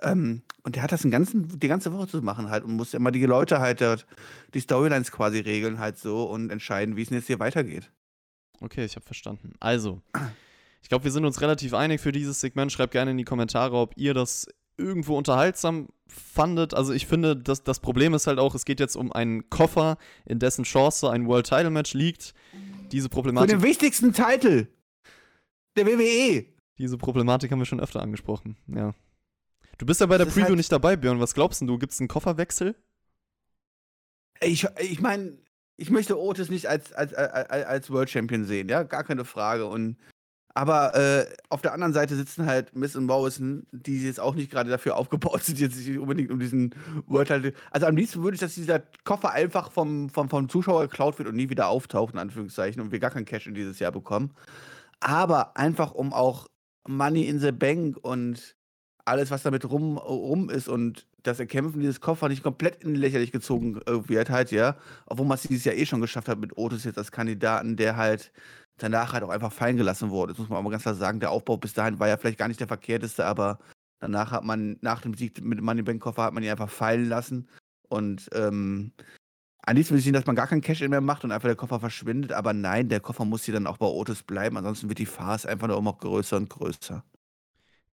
Ähm, und der hat das den ganzen, die ganze Woche zu machen halt und muss immer die Leute halt dort, die Storylines quasi regeln halt so und entscheiden, wie es jetzt hier weitergeht.
Okay, ich habe verstanden. Also, ich glaube, wir sind uns relativ einig für dieses Segment. Schreibt gerne in die Kommentare, ob ihr das irgendwo unterhaltsam fandet. Also ich finde, dass das Problem ist halt auch, es geht jetzt um einen Koffer, in dessen Chance ein World Title Match liegt. Diese Problematik.
Für den wichtigsten Titel der WWE.
Diese Problematik haben wir schon öfter angesprochen, ja. Du bist ja bei der Preview halt nicht dabei, Björn. Was glaubst du? Gibt es einen Kofferwechsel?
Ich, ich meine, ich möchte Otis nicht als, als, als, als World Champion sehen, ja, gar keine Frage. Und aber äh, auf der anderen Seite sitzen halt Miss und Morrison, die jetzt auch nicht gerade dafür aufgebaut sind, jetzt nicht unbedingt um diesen World Title. Also am liebsten würde ich, dass dieser Koffer einfach vom, vom, vom Zuschauer geklaut wird und nie wieder auftaucht, in Anführungszeichen, und wir gar kein Cash in dieses Jahr bekommen. Aber einfach um auch Money in the Bank und alles, was damit rum, rum ist und das Erkämpfen dieses Koffer nicht komplett in lächerlich gezogen äh, wird halt, ja. Obwohl man es dieses Jahr eh schon geschafft hat mit Otis jetzt als Kandidaten, der halt danach halt auch einfach fallen gelassen wurde. Das muss man aber ganz klar sagen. Der Aufbau bis dahin war ja vielleicht gar nicht der verkehrteste, aber danach hat man, nach dem Sieg mit dem Money Bank Koffer, hat man ihn einfach fallen lassen. Und ähm, am liebsten würde ich sehen, dass man gar kein Cash-In mehr macht und einfach der Koffer verschwindet. Aber nein, der Koffer muss hier dann auch bei Otis bleiben. Ansonsten wird die Farce einfach nur immer größer und größer.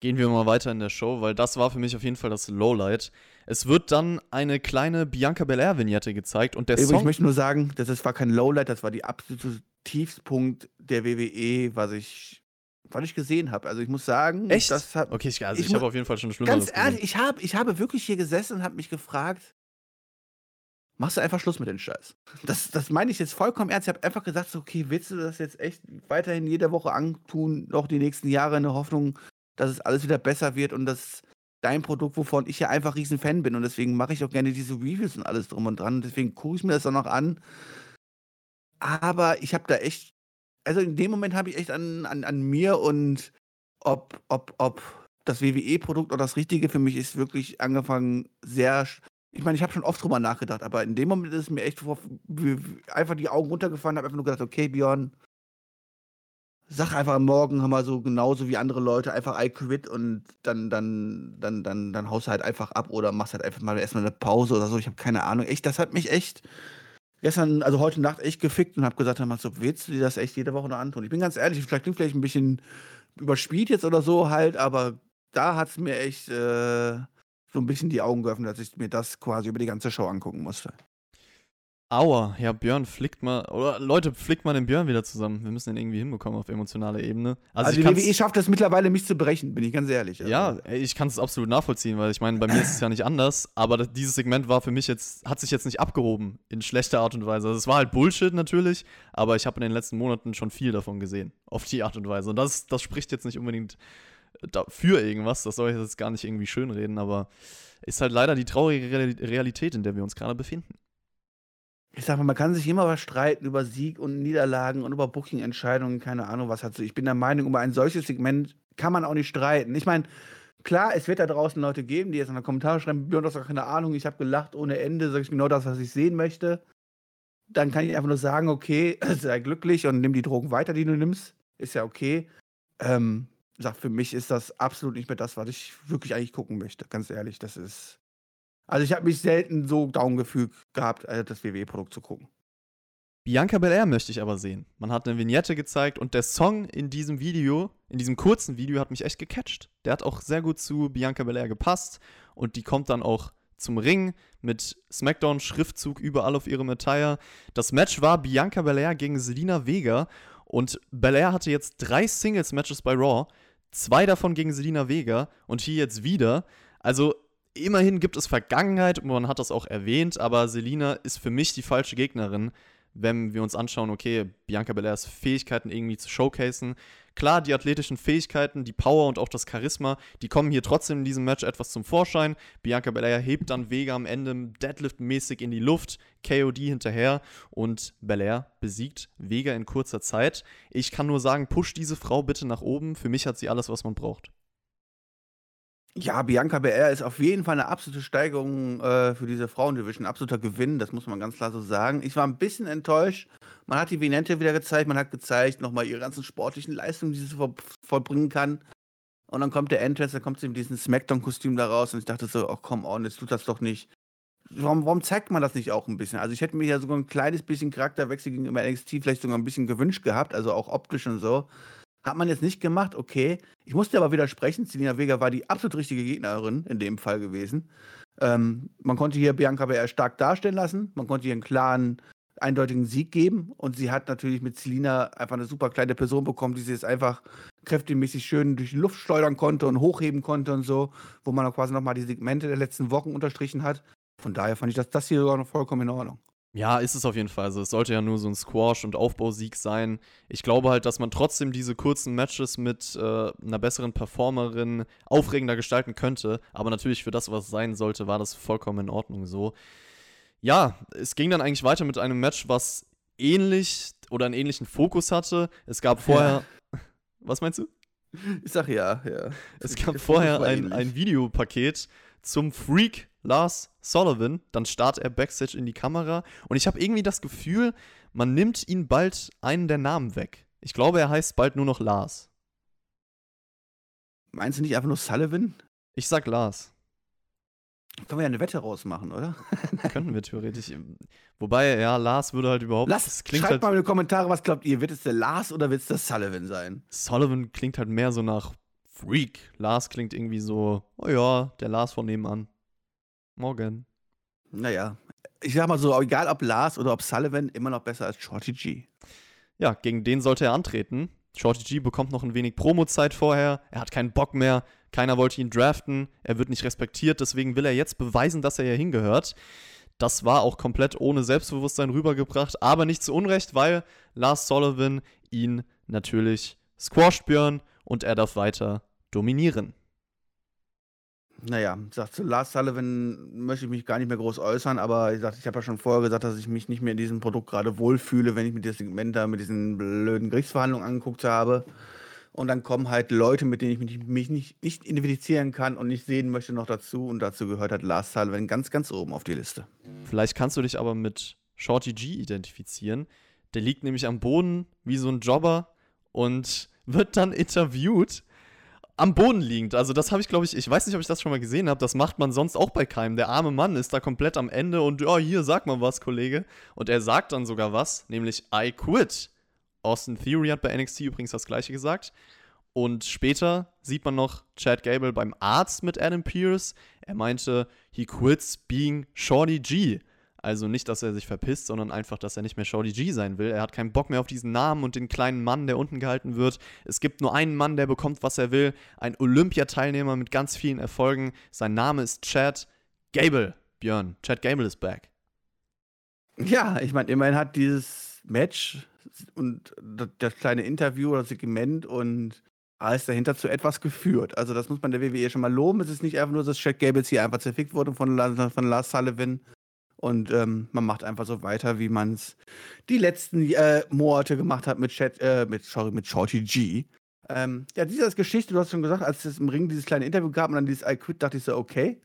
Gehen wir mal weiter in der Show, weil das war für mich auf jeden Fall das Lowlight. Es wird dann eine kleine Bianca Belair-Vignette gezeigt und der
Eben,
Song.
Ich möchte nur sagen, das war kein Lowlight, das war die absolute Tiefspunkt der WWE, was ich, was ich gesehen habe. Also ich muss sagen,
Echt? Das hat, okay, ich, also ich, ich habe auf jeden Fall schon
Schlimmeres Ganz ehrlich, ich, hab, ich habe wirklich hier gesessen und habe mich gefragt, machst du einfach Schluss mit dem Scheiß. Das, das meine ich jetzt vollkommen ernst. Ich habe einfach gesagt, so, okay, willst du das jetzt echt weiterhin jede Woche antun, noch die nächsten Jahre in der Hoffnung, dass es alles wieder besser wird und dass dein Produkt, wovon ich ja einfach riesen Fan bin und deswegen mache ich auch gerne diese Reviews und alles drum und dran. Deswegen gucke ich mir das auch noch an. Aber ich habe da echt, also in dem Moment habe ich echt an, an, an mir und ob, ob, ob das WWE-Produkt oder das Richtige für mich ist, wirklich angefangen sehr. Ich meine, ich habe schon oft drüber nachgedacht, aber in dem Moment ist es mir echt einfach die Augen runtergefallen, habe einfach nur gedacht, okay, Björn, sag einfach morgen haben wir so genauso wie andere Leute einfach I quit und dann, dann, dann, dann, dann haust du halt einfach ab oder machst halt einfach mal erstmal eine Pause oder so. Ich habe keine Ahnung. Echt, das hat mich echt gestern, also heute Nacht echt gefickt und habe gesagt, mal, so willst du dir das echt jede Woche noch antun? Ich bin ganz ehrlich, vielleicht klingt vielleicht ein bisschen überspielt jetzt oder so halt, aber da hat es mir echt äh, so ein bisschen die Augen geöffnet, dass ich mir das quasi über die ganze Show angucken musste.
Aua, ja, Björn flickt mal, oder Leute, flickt mal den Björn wieder zusammen. Wir müssen den irgendwie hinbekommen auf emotionaler Ebene.
Also, also die WWE schafft es mittlerweile, mich zu brechen, bin ich ganz ehrlich.
Also. Ja, ich kann es absolut nachvollziehen, weil ich meine, bei mir ist es ja nicht anders, aber das, dieses Segment war für mich jetzt, hat sich jetzt nicht abgehoben in schlechter Art und Weise. Also es war halt Bullshit natürlich, aber ich habe in den letzten Monaten schon viel davon gesehen, auf die Art und Weise. Und das, das spricht jetzt nicht unbedingt für irgendwas, das soll ich jetzt gar nicht irgendwie schönreden, aber ist halt leider die traurige Realität, in der wir uns gerade befinden
ich sag mal, man kann sich immer was streiten über Sieg und Niederlagen und über Booking-Entscheidungen, keine Ahnung, was hat so. Ich bin der Meinung, über ein solches Segment kann man auch nicht streiten. Ich meine, klar, es wird da draußen Leute geben, die jetzt in den Kommentaren schreiben, Björn, du hast doch keine Ahnung, ich habe gelacht ohne Ende, sag ich genau das, was ich sehen möchte. Dann kann ich einfach nur sagen, okay, sei glücklich und nimm die Drogen weiter, die du nimmst. Ist ja okay. Ähm, sag, für mich ist das absolut nicht mehr das, was ich wirklich eigentlich gucken möchte. Ganz ehrlich, das ist also ich habe mich selten so down gefühlt gehabt, äh, das WWE-Produkt zu gucken.
Bianca Belair möchte ich aber sehen. Man hat eine Vignette gezeigt und der Song in diesem Video, in diesem kurzen Video, hat mich echt gecatcht. Der hat auch sehr gut zu Bianca Belair gepasst und die kommt dann auch zum Ring mit SmackDown-Schriftzug überall auf ihrem Attire. Das Match war Bianca Belair gegen Selina Vega und Belair hatte jetzt drei Singles-Matches bei Raw, zwei davon gegen Selina Vega und hier jetzt wieder. Also immerhin gibt es Vergangenheit und man hat das auch erwähnt, aber Selina ist für mich die falsche Gegnerin, wenn wir uns anschauen, okay, Bianca Belairs Fähigkeiten irgendwie zu showcasen. Klar, die athletischen Fähigkeiten, die Power und auch das Charisma, die kommen hier trotzdem in diesem Match etwas zum Vorschein. Bianca Belair hebt dann Vega am Ende Deadlift-mäßig in die Luft, KOD hinterher und Belair besiegt Vega in kurzer Zeit. Ich kann nur sagen, push diese Frau bitte nach oben. Für mich hat sie alles, was man braucht.
Ja, Bianca BR ist auf jeden Fall eine absolute Steigerung äh, für diese Frauendivision, absoluter Gewinn, das muss man ganz klar so sagen. Ich war ein bisschen enttäuscht. Man hat die Vinente wieder gezeigt, man hat gezeigt, nochmal ihre ganzen sportlichen Leistungen, die sie voll, vollbringen kann. Und dann kommt der Entrance, dann kommt sie mit diesem Smackdown-Kostüm da raus und ich dachte so, oh komm on, jetzt tut das doch nicht. Warum, warum zeigt man das nicht auch ein bisschen? Also ich hätte mir ja sogar ein kleines bisschen Charakterwechsel gegenüber NXT vielleicht sogar ein bisschen gewünscht gehabt, also auch optisch und so. Hat man jetzt nicht gemacht, okay. Ich musste aber widersprechen, Selina Vega war die absolut richtige Gegnerin in dem Fall gewesen. Ähm, man konnte hier Bianca Belair stark darstellen lassen, man konnte ihr einen klaren, eindeutigen Sieg geben und sie hat natürlich mit Selina einfach eine super kleine Person bekommen, die sie jetzt einfach kräftemäßig schön durch die Luft schleudern konnte und hochheben konnte und so, wo man auch quasi nochmal die Segmente der letzten Wochen unterstrichen hat. Von daher fand ich das, das hier sogar noch vollkommen in Ordnung.
Ja, ist es auf jeden Fall. Also es sollte ja nur so ein Squash- und Aufbausieg sein. Ich glaube halt, dass man trotzdem diese kurzen Matches mit äh, einer besseren Performerin aufregender gestalten könnte. Aber natürlich für das, was sein sollte, war das vollkommen in Ordnung so. Ja, es ging dann eigentlich weiter mit einem Match, was ähnlich oder einen ähnlichen Fokus hatte. Es gab vorher. Ja. Was meinst du?
Ich sag ja, ja.
Es gab vorher ein, ein Videopaket zum Freak Lars Sullivan. Dann starrt er Backstage in die Kamera. Und ich habe irgendwie das Gefühl, man nimmt ihn bald einen der Namen weg. Ich glaube, er heißt bald nur noch Lars.
Meinst du nicht einfach nur Sullivan?
Ich sag Lars.
Können wir ja eine Wette rausmachen, oder?
Könnten wir theoretisch. Wobei, ja, Lars würde halt überhaupt.
Lass, schreibt halt, mal in die Kommentare, was glaubt ihr? Wird es der Lars oder wird es der Sullivan sein?
Sullivan klingt halt mehr so nach Freak. Lars klingt irgendwie so, oh ja, der Lars von nebenan. Morgen.
Naja, ich sag mal so, egal ob Lars oder ob Sullivan, immer noch besser als Shorty G.
Ja, gegen den sollte er antreten. Shorty G bekommt noch ein wenig Promo-Zeit vorher. Er hat keinen Bock mehr. Keiner wollte ihn draften. Er wird nicht respektiert. Deswegen will er jetzt beweisen, dass er hier hingehört. Das war auch komplett ohne Selbstbewusstsein rübergebracht. Aber nicht zu Unrecht, weil Lars Sullivan ihn natürlich squasht Björn und er darf weiter dominieren.
Naja, sagt zu Lars Sullivan möchte ich mich gar nicht mehr groß äußern, aber ich, ich habe ja schon vorher gesagt, dass ich mich nicht mehr in diesem Produkt gerade wohlfühle, wenn ich mir das Segment da mit diesen blöden Gerichtsverhandlungen angeguckt habe. Und dann kommen halt Leute, mit denen ich mich, mich nicht, nicht identifizieren kann und nicht sehen möchte, noch dazu. Und dazu gehört halt Lars Sullivan ganz, ganz oben auf die Liste.
Vielleicht kannst du dich aber mit Shorty G identifizieren. Der liegt nämlich am Boden wie so ein Jobber und wird dann interviewt am Boden liegend. Also das habe ich, glaube ich, ich weiß nicht, ob ich das schon mal gesehen habe. Das macht man sonst auch bei keinem. Der arme Mann ist da komplett am Ende und ja, hier, sag mal was, Kollege. Und er sagt dann sogar was, nämlich I quit. Austin Theory hat bei NXT übrigens das gleiche gesagt. Und später sieht man noch Chad Gable beim Arzt mit Adam Pierce. Er meinte, he quits being Shorty G. Also nicht, dass er sich verpisst, sondern einfach, dass er nicht mehr Shorty G sein will. Er hat keinen Bock mehr auf diesen Namen und den kleinen Mann, der unten gehalten wird. Es gibt nur einen Mann, der bekommt, was er will. Ein Olympiateilnehmer mit ganz vielen Erfolgen. Sein Name ist Chad Gable. Björn, Chad Gable ist back.
Ja, ich meine, immerhin hat dieses Match und das kleine Interview oder Segment und alles dahinter zu etwas geführt. Also das muss man der WWE schon mal loben. Es ist nicht einfach nur, dass Chad Gables hier einfach zerfickt wurde von, von Lars Sullivan, und ähm, man macht einfach so weiter, wie man es die letzten äh, Monate gemacht hat mit Chat, äh, mit, sorry, mit Shorty G. Ähm, ja, diese Geschichte, du hast schon gesagt, als es im Ring dieses kleine Interview gab und dann dieses I Quit, dachte ich so, okay.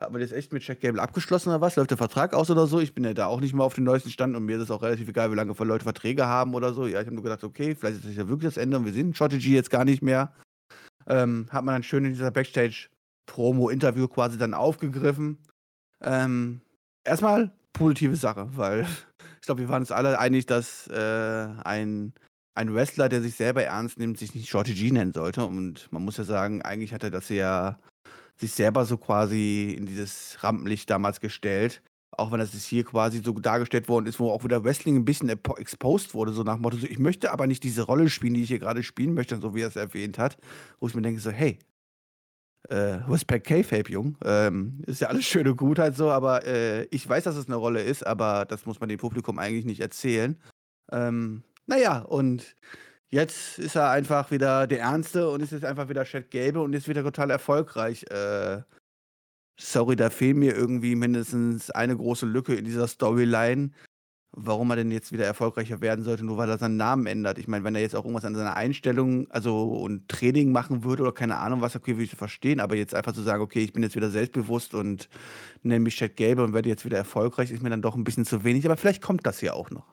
Hat man das echt mit Jack Gable abgeschlossen oder was? Läuft der Vertrag aus oder so? Ich bin ja da auch nicht mehr auf dem neuesten Stand und mir ist es auch relativ egal, wie lange Leute Verträge haben oder so. Ja, ich habe nur gedacht, okay, vielleicht ist das ja wirklich das Ende und wir sehen Shorty G jetzt gar nicht mehr. Ähm, hat man dann schön in dieser Backstage-Promo-Interview quasi dann aufgegriffen. Ähm, erstmal positive Sache, weil ich glaube, wir waren uns alle einig, dass äh, ein, ein Wrestler, der sich selber ernst nimmt, sich nicht Shorty G nennen sollte. Und man muss ja sagen, eigentlich hat er das ja sich selber so quasi in dieses Rampenlicht damals gestellt. Auch wenn das hier quasi so dargestellt worden ist, wo auch wieder Wrestling ein bisschen exposed wurde, so nach dem Motto, so, ich möchte aber nicht diese Rolle spielen, die ich hier gerade spielen möchte, so wie er es erwähnt hat. Wo ich mir denke, so, hey, äh, Respect K-Fape, Jung. Ähm, ist ja alles schön und gut halt so, aber äh, ich weiß, dass es eine Rolle ist, aber das muss man dem Publikum eigentlich nicht erzählen. Ähm, naja, und jetzt ist er einfach wieder der Ernste und ist jetzt einfach wieder Chad Gabe und ist wieder total erfolgreich. Äh, sorry, da fehlt mir irgendwie mindestens eine große Lücke in dieser Storyline warum er denn jetzt wieder erfolgreicher werden sollte, nur weil er seinen Namen ändert. Ich meine, wenn er jetzt auch irgendwas an seiner Einstellung, also und Training machen würde oder keine Ahnung was, okay, würde ich verstehen, aber jetzt einfach zu sagen, okay, ich bin jetzt wieder selbstbewusst und nenne mich Chad Gable und werde jetzt wieder erfolgreich, ist mir dann doch ein bisschen zu wenig, aber vielleicht kommt das ja auch noch.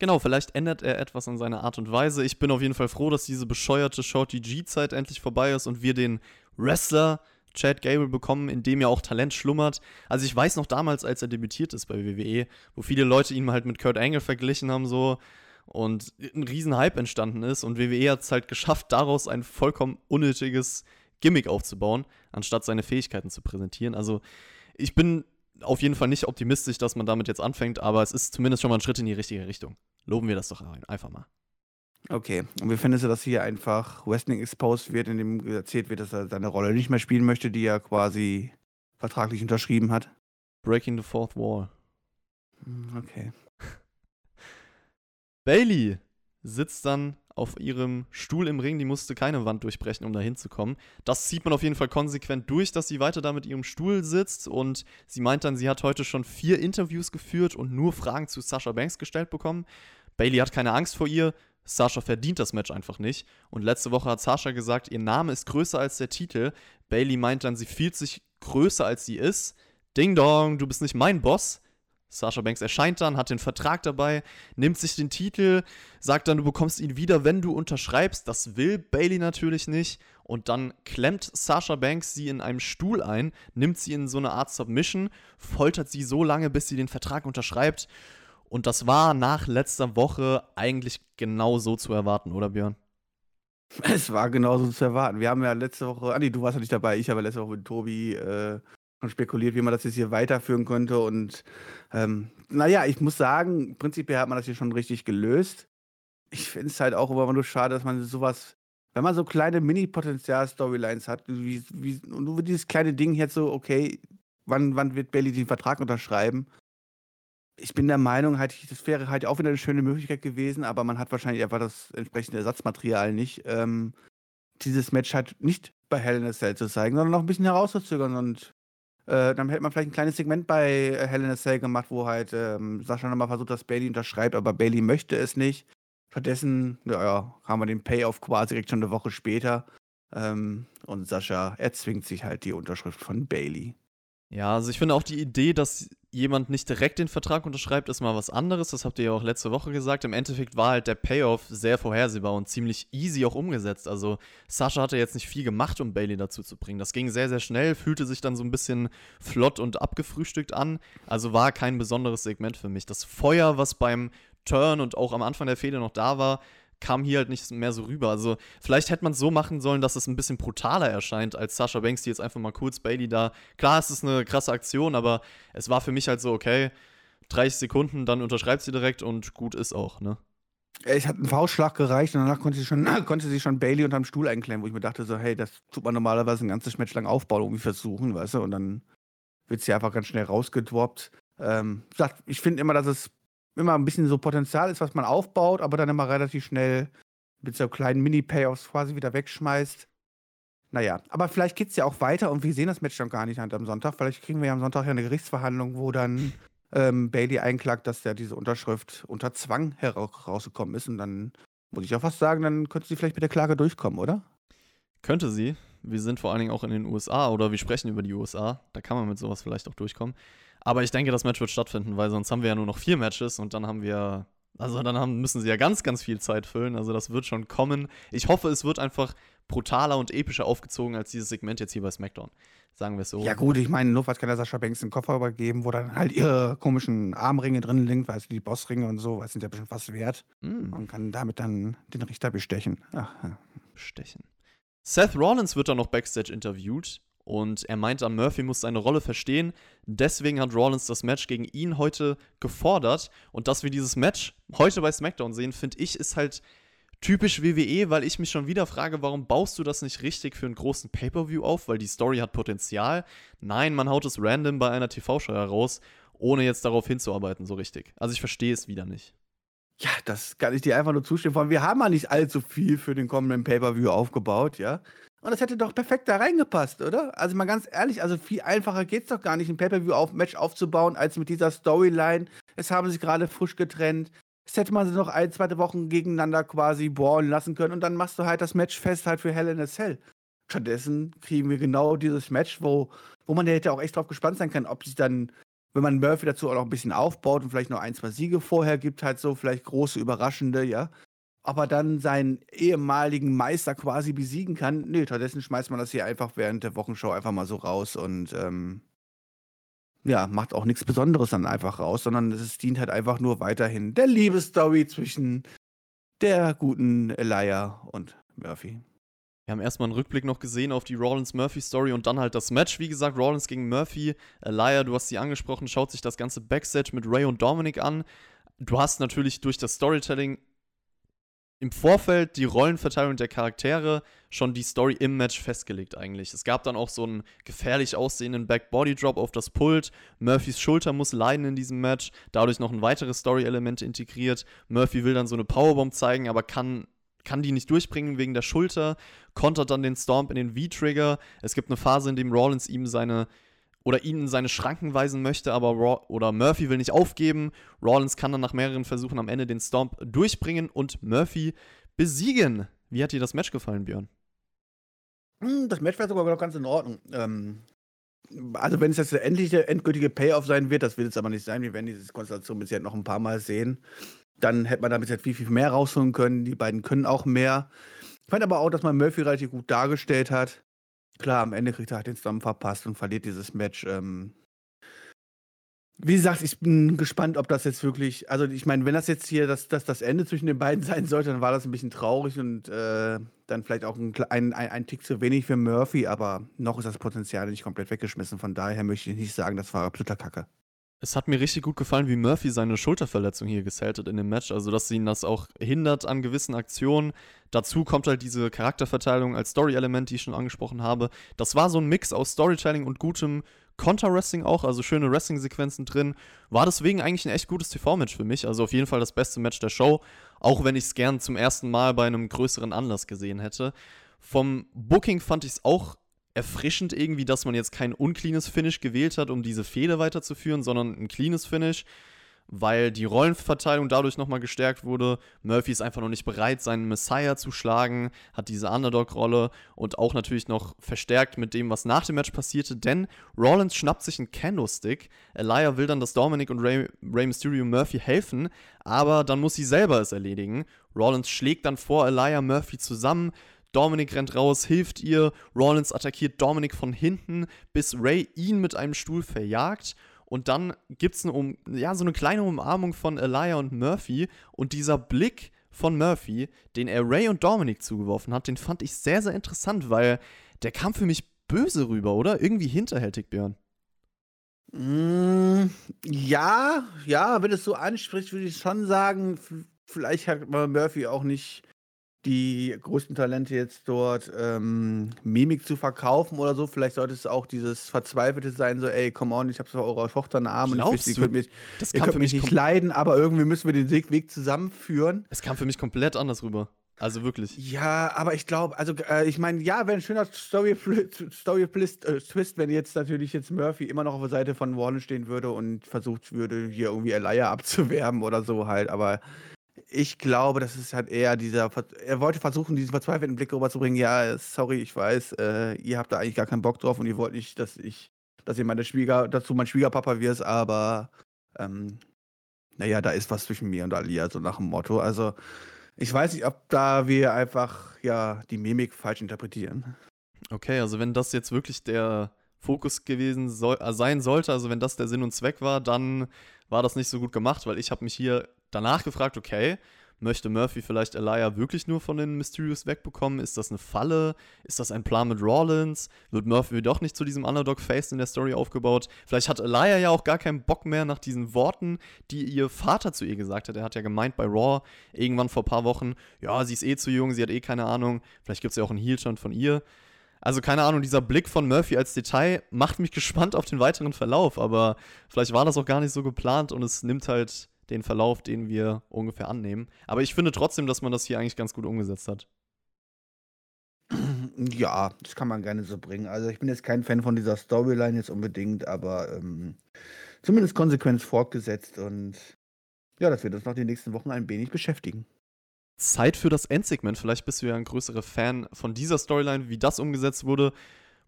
Genau, vielleicht ändert er etwas an seiner Art und Weise. Ich bin auf jeden Fall froh, dass diese bescheuerte Shorty G-Zeit endlich vorbei ist und wir den Wrestler Chad Gable bekommen, in dem ja auch Talent schlummert. Also ich weiß noch damals, als er debütiert ist bei WWE, wo viele Leute ihn halt mit Kurt Angle verglichen haben, so. und ein riesen Hype entstanden ist und WWE hat es halt geschafft, daraus ein vollkommen unnötiges Gimmick aufzubauen, anstatt seine Fähigkeiten zu präsentieren. Also ich bin auf jeden Fall nicht optimistisch, dass man damit jetzt anfängt, aber es ist zumindest schon mal ein Schritt in die richtige Richtung. Loben wir das doch einfach mal.
Okay, und wie findest du, dass hier einfach Wrestling exposed wird, in dem erzählt wird, dass er seine Rolle nicht mehr spielen möchte, die er quasi vertraglich unterschrieben hat?
Breaking the Fourth Wall.
Hm, okay.
Bailey sitzt dann auf ihrem Stuhl im Ring. Die musste keine Wand durchbrechen, um da hinzukommen. Das zieht man auf jeden Fall konsequent durch, dass sie weiter da mit ihrem Stuhl sitzt. Und sie meint dann, sie hat heute schon vier Interviews geführt und nur Fragen zu Sasha Banks gestellt bekommen. Bailey hat keine Angst vor ihr. Sasha verdient das Match einfach nicht. Und letzte Woche hat Sasha gesagt, ihr Name ist größer als der Titel. Bailey meint dann, sie fühlt sich größer als sie ist. Ding dong, du bist nicht mein Boss. Sasha Banks erscheint dann, hat den Vertrag dabei, nimmt sich den Titel, sagt dann, du bekommst ihn wieder, wenn du unterschreibst. Das will Bailey natürlich nicht. Und dann klemmt Sasha Banks sie in einem Stuhl ein, nimmt sie in so eine Art Submission, foltert sie so lange, bis sie den Vertrag unterschreibt. Und das war nach letzter Woche eigentlich genau so zu erwarten, oder Björn?
Es war genauso zu erwarten. Wir haben ja letzte Woche, Andi, du warst ja nicht dabei, ich habe letzte Woche mit Tobi äh, schon spekuliert, wie man das jetzt hier weiterführen könnte. Und ähm, naja, ich muss sagen, prinzipiell hat man das hier schon richtig gelöst. Ich finde es halt auch immer nur schade, dass man sowas, wenn man so kleine Mini-Potenzial-Storylines hat, wie, wie, und nur dieses kleine Ding jetzt so, okay, wann, wann wird Bailey den Vertrag unterschreiben? Ich bin der Meinung, halt, das wäre halt auch wieder eine schöne Möglichkeit gewesen, aber man hat wahrscheinlich einfach das entsprechende Ersatzmaterial nicht, ähm, dieses Match halt nicht bei Hell in a Cell zu zeigen, sondern noch ein bisschen herauszuzögern und äh, dann hätte man vielleicht ein kleines Segment bei äh, Hell in a Cell gemacht, wo halt ähm, Sascha nochmal versucht, dass Bailey unterschreibt, aber Bailey möchte es nicht. Stattdessen, ja, haben wir den Payoff quasi direkt schon eine Woche später. Ähm, und Sascha erzwingt sich halt die Unterschrift von Bailey.
Ja, also ich finde auch die Idee, dass jemand nicht direkt den Vertrag unterschreibt, ist mal was anderes. Das habt ihr ja auch letzte Woche gesagt. Im Endeffekt war halt der Payoff sehr vorhersehbar und ziemlich easy auch umgesetzt. Also Sascha hatte jetzt nicht viel gemacht, um Bailey dazu zu bringen. Das ging sehr, sehr schnell, fühlte sich dann so ein bisschen flott und abgefrühstückt an. Also war kein besonderes Segment für mich. Das Feuer, was beim Turn und auch am Anfang der Fehde noch da war, kam hier halt nicht mehr so rüber. Also vielleicht hätte man es so machen sollen, dass es ein bisschen brutaler erscheint als Sascha Banks, die jetzt einfach mal kurz Bailey da. Klar, es ist eine krasse Aktion, aber es war für mich halt so, okay, 30 Sekunden, dann unterschreibt sie direkt und gut ist auch, ne?
Ich hatte einen Faustschlag gereicht und danach konnte sie, schon, konnte sie schon Bailey unterm Stuhl einklemmen, wo ich mir dachte, so, hey, das tut man normalerweise ein ganzes Match lang aufbauen, irgendwie versuchen, weißt du, und dann wird sie einfach ganz schnell rausgedroppt. Ähm, ich finde immer, dass es immer ein bisschen so Potenzial ist, was man aufbaut, aber dann immer relativ schnell mit so kleinen Mini-Payoffs quasi wieder wegschmeißt. Naja, aber vielleicht geht es ja auch weiter und wir sehen das Match dann gar nicht am Sonntag. Vielleicht kriegen wir ja am Sonntag ja eine Gerichtsverhandlung, wo dann ähm, Bailey einklagt, dass ja diese Unterschrift unter Zwang herausgekommen ist. Und dann muss ich auch fast sagen, dann könnte sie vielleicht mit der Klage durchkommen, oder?
Könnte sie. Wir sind vor allen Dingen auch in den USA oder wir sprechen über die USA. Da kann man mit sowas vielleicht auch durchkommen. Aber ich denke, das Match wird stattfinden, weil sonst haben wir ja nur noch vier Matches und dann haben wir. Also dann haben, müssen sie ja ganz, ganz viel Zeit füllen. Also das wird schon kommen. Ich hoffe, es wird einfach brutaler und epischer aufgezogen als dieses Segment jetzt hier bei SmackDown. Sagen wir es so.
Ja gut, ich meine, nur was kann der Sascha Banks den Koffer übergeben, wo dann halt ihre komischen Armringe drin liegen, weißt du, die Bossringe und so, weil sind ja bestimmt was wert. Mm. Man kann damit dann den Richter bestechen. Ach.
Bestechen. Seth Rollins wird dann noch backstage interviewt und er meint dann, Murphy muss seine Rolle verstehen. Deswegen hat Rollins das Match gegen ihn heute gefordert. Und dass wir dieses Match heute bei SmackDown sehen, finde ich, ist halt typisch WWE, weil ich mich schon wieder frage, warum baust du das nicht richtig für einen großen Pay-Per-View auf? Weil die Story hat Potenzial. Nein, man haut es random bei einer TV-Show heraus, ohne jetzt darauf hinzuarbeiten, so richtig. Also ich verstehe es wieder nicht.
Ja, das kann ich dir einfach nur zustimmen. Wir haben ja nicht allzu viel für den kommenden Pay-Per-View aufgebaut, ja. Und das hätte doch perfekt da reingepasst, oder? Also mal ganz ehrlich, also viel einfacher geht es doch gar nicht, ein Pay-Per-View-Match aufzubauen, als mit dieser Storyline. Es haben sich gerade frisch getrennt. Es hätte man sie noch ein, zwei Wochen gegeneinander quasi bohren lassen können und dann machst du halt das Match fest halt für Hell in a Cell. Stattdessen kriegen wir genau dieses Match, wo, wo man hätte auch echt drauf gespannt sein kann, ob sich dann, wenn man Murphy dazu auch noch ein bisschen aufbaut und vielleicht noch ein, zwei Siege vorher gibt, halt so vielleicht große, überraschende, ja, ob er dann seinen ehemaligen Meister quasi besiegen kann. Nee, stattdessen schmeißt man das hier einfach während der Wochenshow einfach mal so raus und ähm, ja, macht auch nichts Besonderes dann einfach raus, sondern es dient halt einfach nur weiterhin der Liebesstory zwischen der guten Elia und Murphy.
Wir haben erstmal einen Rückblick noch gesehen auf die Rollins-Murphy-Story und dann halt das Match. Wie gesagt, Rollins gegen Murphy. Elia, du hast sie angesprochen, schaut sich das ganze Backstage mit Ray und Dominic an. Du hast natürlich durch das Storytelling im Vorfeld die Rollenverteilung der Charaktere schon die Story im Match festgelegt eigentlich. Es gab dann auch so einen gefährlich aussehenden Back-Body-Drop auf das Pult. Murphys Schulter muss leiden in diesem Match, dadurch noch ein weiteres Story-Element integriert. Murphy will dann so eine Powerbomb zeigen, aber kann kann die nicht durchbringen wegen der Schulter, kontert dann den Stomp in den V-Trigger. Es gibt eine Phase, in dem Rollins ihm seine oder ihn in seine Schranken weisen möchte, aber Raw oder Murphy will nicht aufgeben. Rollins kann dann nach mehreren Versuchen am Ende den Stomp durchbringen und Murphy besiegen. Wie hat dir das Match gefallen, Björn?
Hm, das Match war sogar noch ganz in Ordnung. Ähm, also wenn es jetzt der endliche, endgültige Payoff sein wird, das wird es aber nicht sein. Wir werden diese Konstellation bisher noch ein paar Mal sehen. Dann hätte man da bisher viel, viel mehr rausholen können. Die beiden können auch mehr. Ich fand aber auch, dass man Murphy relativ gut dargestellt hat. Klar, am Ende kriegt er halt den Stomp verpasst und verliert dieses Match. Ähm wie gesagt, ich bin gespannt, ob das jetzt wirklich, also ich meine, wenn das jetzt hier das, das, das Ende zwischen den beiden sein sollte, dann war das ein bisschen traurig und äh, dann vielleicht auch ein, ein, ein, ein Tick zu wenig für Murphy, aber noch ist das Potenzial nicht komplett weggeschmissen. Von daher möchte ich nicht sagen, das war absoluter Kacke.
Es hat mir richtig gut gefallen, wie Murphy seine Schulterverletzung hier gesellt hat in dem Match. Also, dass ihn das auch hindert an gewissen Aktionen. Dazu kommt halt diese Charakterverteilung als Story-Element, die ich schon angesprochen habe. Das war so ein Mix aus Storytelling und gutem Counter-Wrestling auch, also schöne Wrestling-Sequenzen drin. War deswegen eigentlich ein echt gutes TV-Match für mich. Also auf jeden Fall das beste Match der Show, auch wenn ich es gern zum ersten Mal bei einem größeren Anlass gesehen hätte. Vom Booking fand ich es auch erfrischend irgendwie, dass man jetzt kein uncleanes Finish gewählt hat, um diese Fehde weiterzuführen, sondern ein cleanes Finish, weil die Rollenverteilung dadurch nochmal gestärkt wurde. Murphy ist einfach noch nicht bereit, seinen Messiah zu schlagen, hat diese Underdog-Rolle und auch natürlich noch verstärkt mit dem, was nach dem Match passierte, denn Rollins schnappt sich einen Candlestick. Elia will dann, dass Dominic und Rey, Rey Mysterio Murphy helfen, aber dann muss sie selber es erledigen. Rollins schlägt dann vor Elia Murphy zusammen, Dominic rennt raus, hilft ihr. Rollins attackiert Dominic von hinten, bis Ray ihn mit einem Stuhl verjagt. Und dann gibt es um, ja, so eine kleine Umarmung von Elia und Murphy. Und dieser Blick von Murphy, den er Ray und Dominic zugeworfen hat, den fand ich sehr, sehr interessant, weil der kam für mich böse rüber, oder? Irgendwie hinterhältig, Björn.
Mm, ja, ja, wenn es so anspricht, würde ich schon sagen, vielleicht hat Murphy auch nicht die größten Talente jetzt dort ähm, Mimik zu verkaufen oder so. Vielleicht sollte es auch dieses Verzweifelte sein, so, ey, come on, ich habe zwar eure Tochter einen Arm
Glaubst
und
ich,
ihr könnt mich, das ihr könnt mich nicht leiden, aber irgendwie müssen wir den Weg zusammenführen.
Es kam für mich komplett anders rüber. Also wirklich.
Ja, aber ich glaube, also äh, ich meine, ja, wäre ein schöner Story, Story äh, Twist, wenn jetzt natürlich jetzt Murphy immer noch auf der Seite von Warren stehen würde und versucht würde, hier irgendwie Elia abzuwerben oder so halt, aber ich glaube, das ist halt eher dieser. Er wollte versuchen, diesen verzweifelten Blick rüberzubringen. Ja, sorry, ich weiß, äh, ihr habt da eigentlich gar keinen Bock drauf und ihr wollt nicht, dass ich, dass ihr meine Schwieger, dass du mein Schwiegerpapa wirst, aber ähm, naja, da ist was zwischen mir und Alia, so nach dem Motto. Also, ich weiß nicht, ob da wir einfach ja die Mimik falsch interpretieren.
Okay, also wenn das jetzt wirklich der Fokus gewesen soll, äh, sein sollte, also wenn das der Sinn und Zweck war, dann war das nicht so gut gemacht, weil ich habe mich hier danach gefragt, okay, möchte Murphy vielleicht Elia wirklich nur von den Mysterious wegbekommen? Ist das eine Falle? Ist das ein Plan mit Rollins? Wird Murphy doch nicht zu diesem Underdog-Face in der Story aufgebaut? Vielleicht hat Elia ja auch gar keinen Bock mehr nach diesen Worten, die ihr Vater zu ihr gesagt hat. Er hat ja gemeint bei Raw irgendwann vor ein paar Wochen, ja, sie ist eh zu jung, sie hat eh keine Ahnung. Vielleicht gibt es ja auch einen Heel-Turn von ihr. Also keine Ahnung, dieser Blick von Murphy als Detail macht mich gespannt auf den weiteren Verlauf, aber vielleicht war das auch gar nicht so geplant und es nimmt halt den Verlauf, den wir ungefähr annehmen. Aber ich finde trotzdem, dass man das hier eigentlich ganz gut umgesetzt hat.
Ja, das kann man gerne so bringen. Also ich bin jetzt kein Fan von dieser Storyline jetzt unbedingt, aber ähm, zumindest konsequent fortgesetzt und ja, das wird uns noch die nächsten Wochen ein wenig beschäftigen.
Zeit für das Endsegment. Vielleicht bist du ja ein größerer Fan von dieser Storyline, wie das umgesetzt wurde.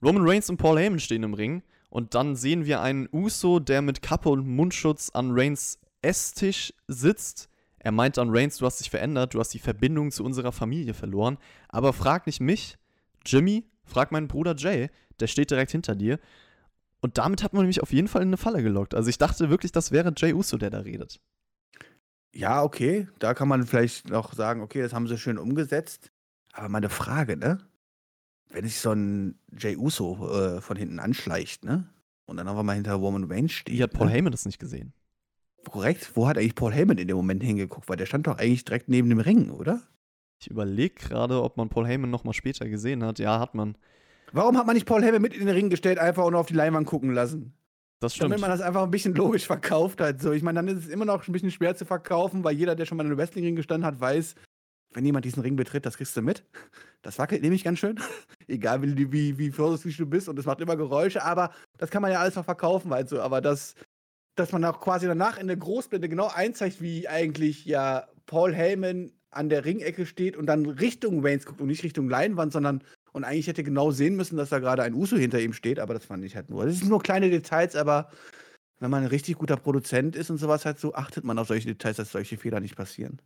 Roman Reigns und Paul Heyman stehen im Ring und dann sehen wir einen Uso, der mit Kappe und Mundschutz an Reigns Esstisch sitzt. Er meint an Reigns, du hast dich verändert, du hast die Verbindung zu unserer Familie verloren. Aber frag nicht mich, Jimmy, frag meinen Bruder Jay, der steht direkt hinter dir. Und damit hat man nämlich auf jeden Fall in eine Falle gelockt. Also ich dachte wirklich, das wäre Jay Uso, der da redet.
Ja, okay. Da kann man vielleicht noch sagen, okay, das haben sie schön umgesetzt. Aber meine Frage, ne? Wenn sich so ein Jay Uso äh, von hinten anschleicht, ne? Und dann einfach mal hinter Roman Reigns steht.
Wie hat Paul
ne?
Heyman das nicht gesehen?
Korrekt. Wo hat eigentlich Paul Heyman in dem Moment hingeguckt? Weil der stand doch eigentlich direkt neben dem Ring, oder?
Ich überlege gerade, ob man Paul Heyman noch mal später gesehen hat. Ja, hat man.
Warum hat man nicht Paul Heyman mit in den Ring gestellt, einfach und auf die Leinwand gucken lassen?
Das stimmt.
Damit man das einfach ein bisschen logisch verkauft hat. So, ich meine, dann ist es immer noch ein bisschen schwer zu verkaufen, weil jeder, der schon mal in einem Wrestling-Ring gestanden hat, weiß, wenn jemand diesen Ring betritt, das kriegst du mit. Das wackelt nämlich ganz schön. Egal wie, wie, wie vorsichtig du bist und es macht immer Geräusche, aber das kann man ja alles noch verkaufen, weil so, aber das, dass man auch quasi danach in der Großblende genau einzeigt, wie eigentlich ja Paul Heyman an der Ringecke steht und dann Richtung Waynes guckt und nicht Richtung Leinwand, sondern und eigentlich hätte genau sehen müssen, dass da gerade ein Uso hinter ihm steht, aber das fand ich halt nur. Das sind nur kleine Details, aber wenn man ein richtig guter Produzent ist und sowas halt so, achtet man auf solche Details, dass solche Fehler nicht passieren.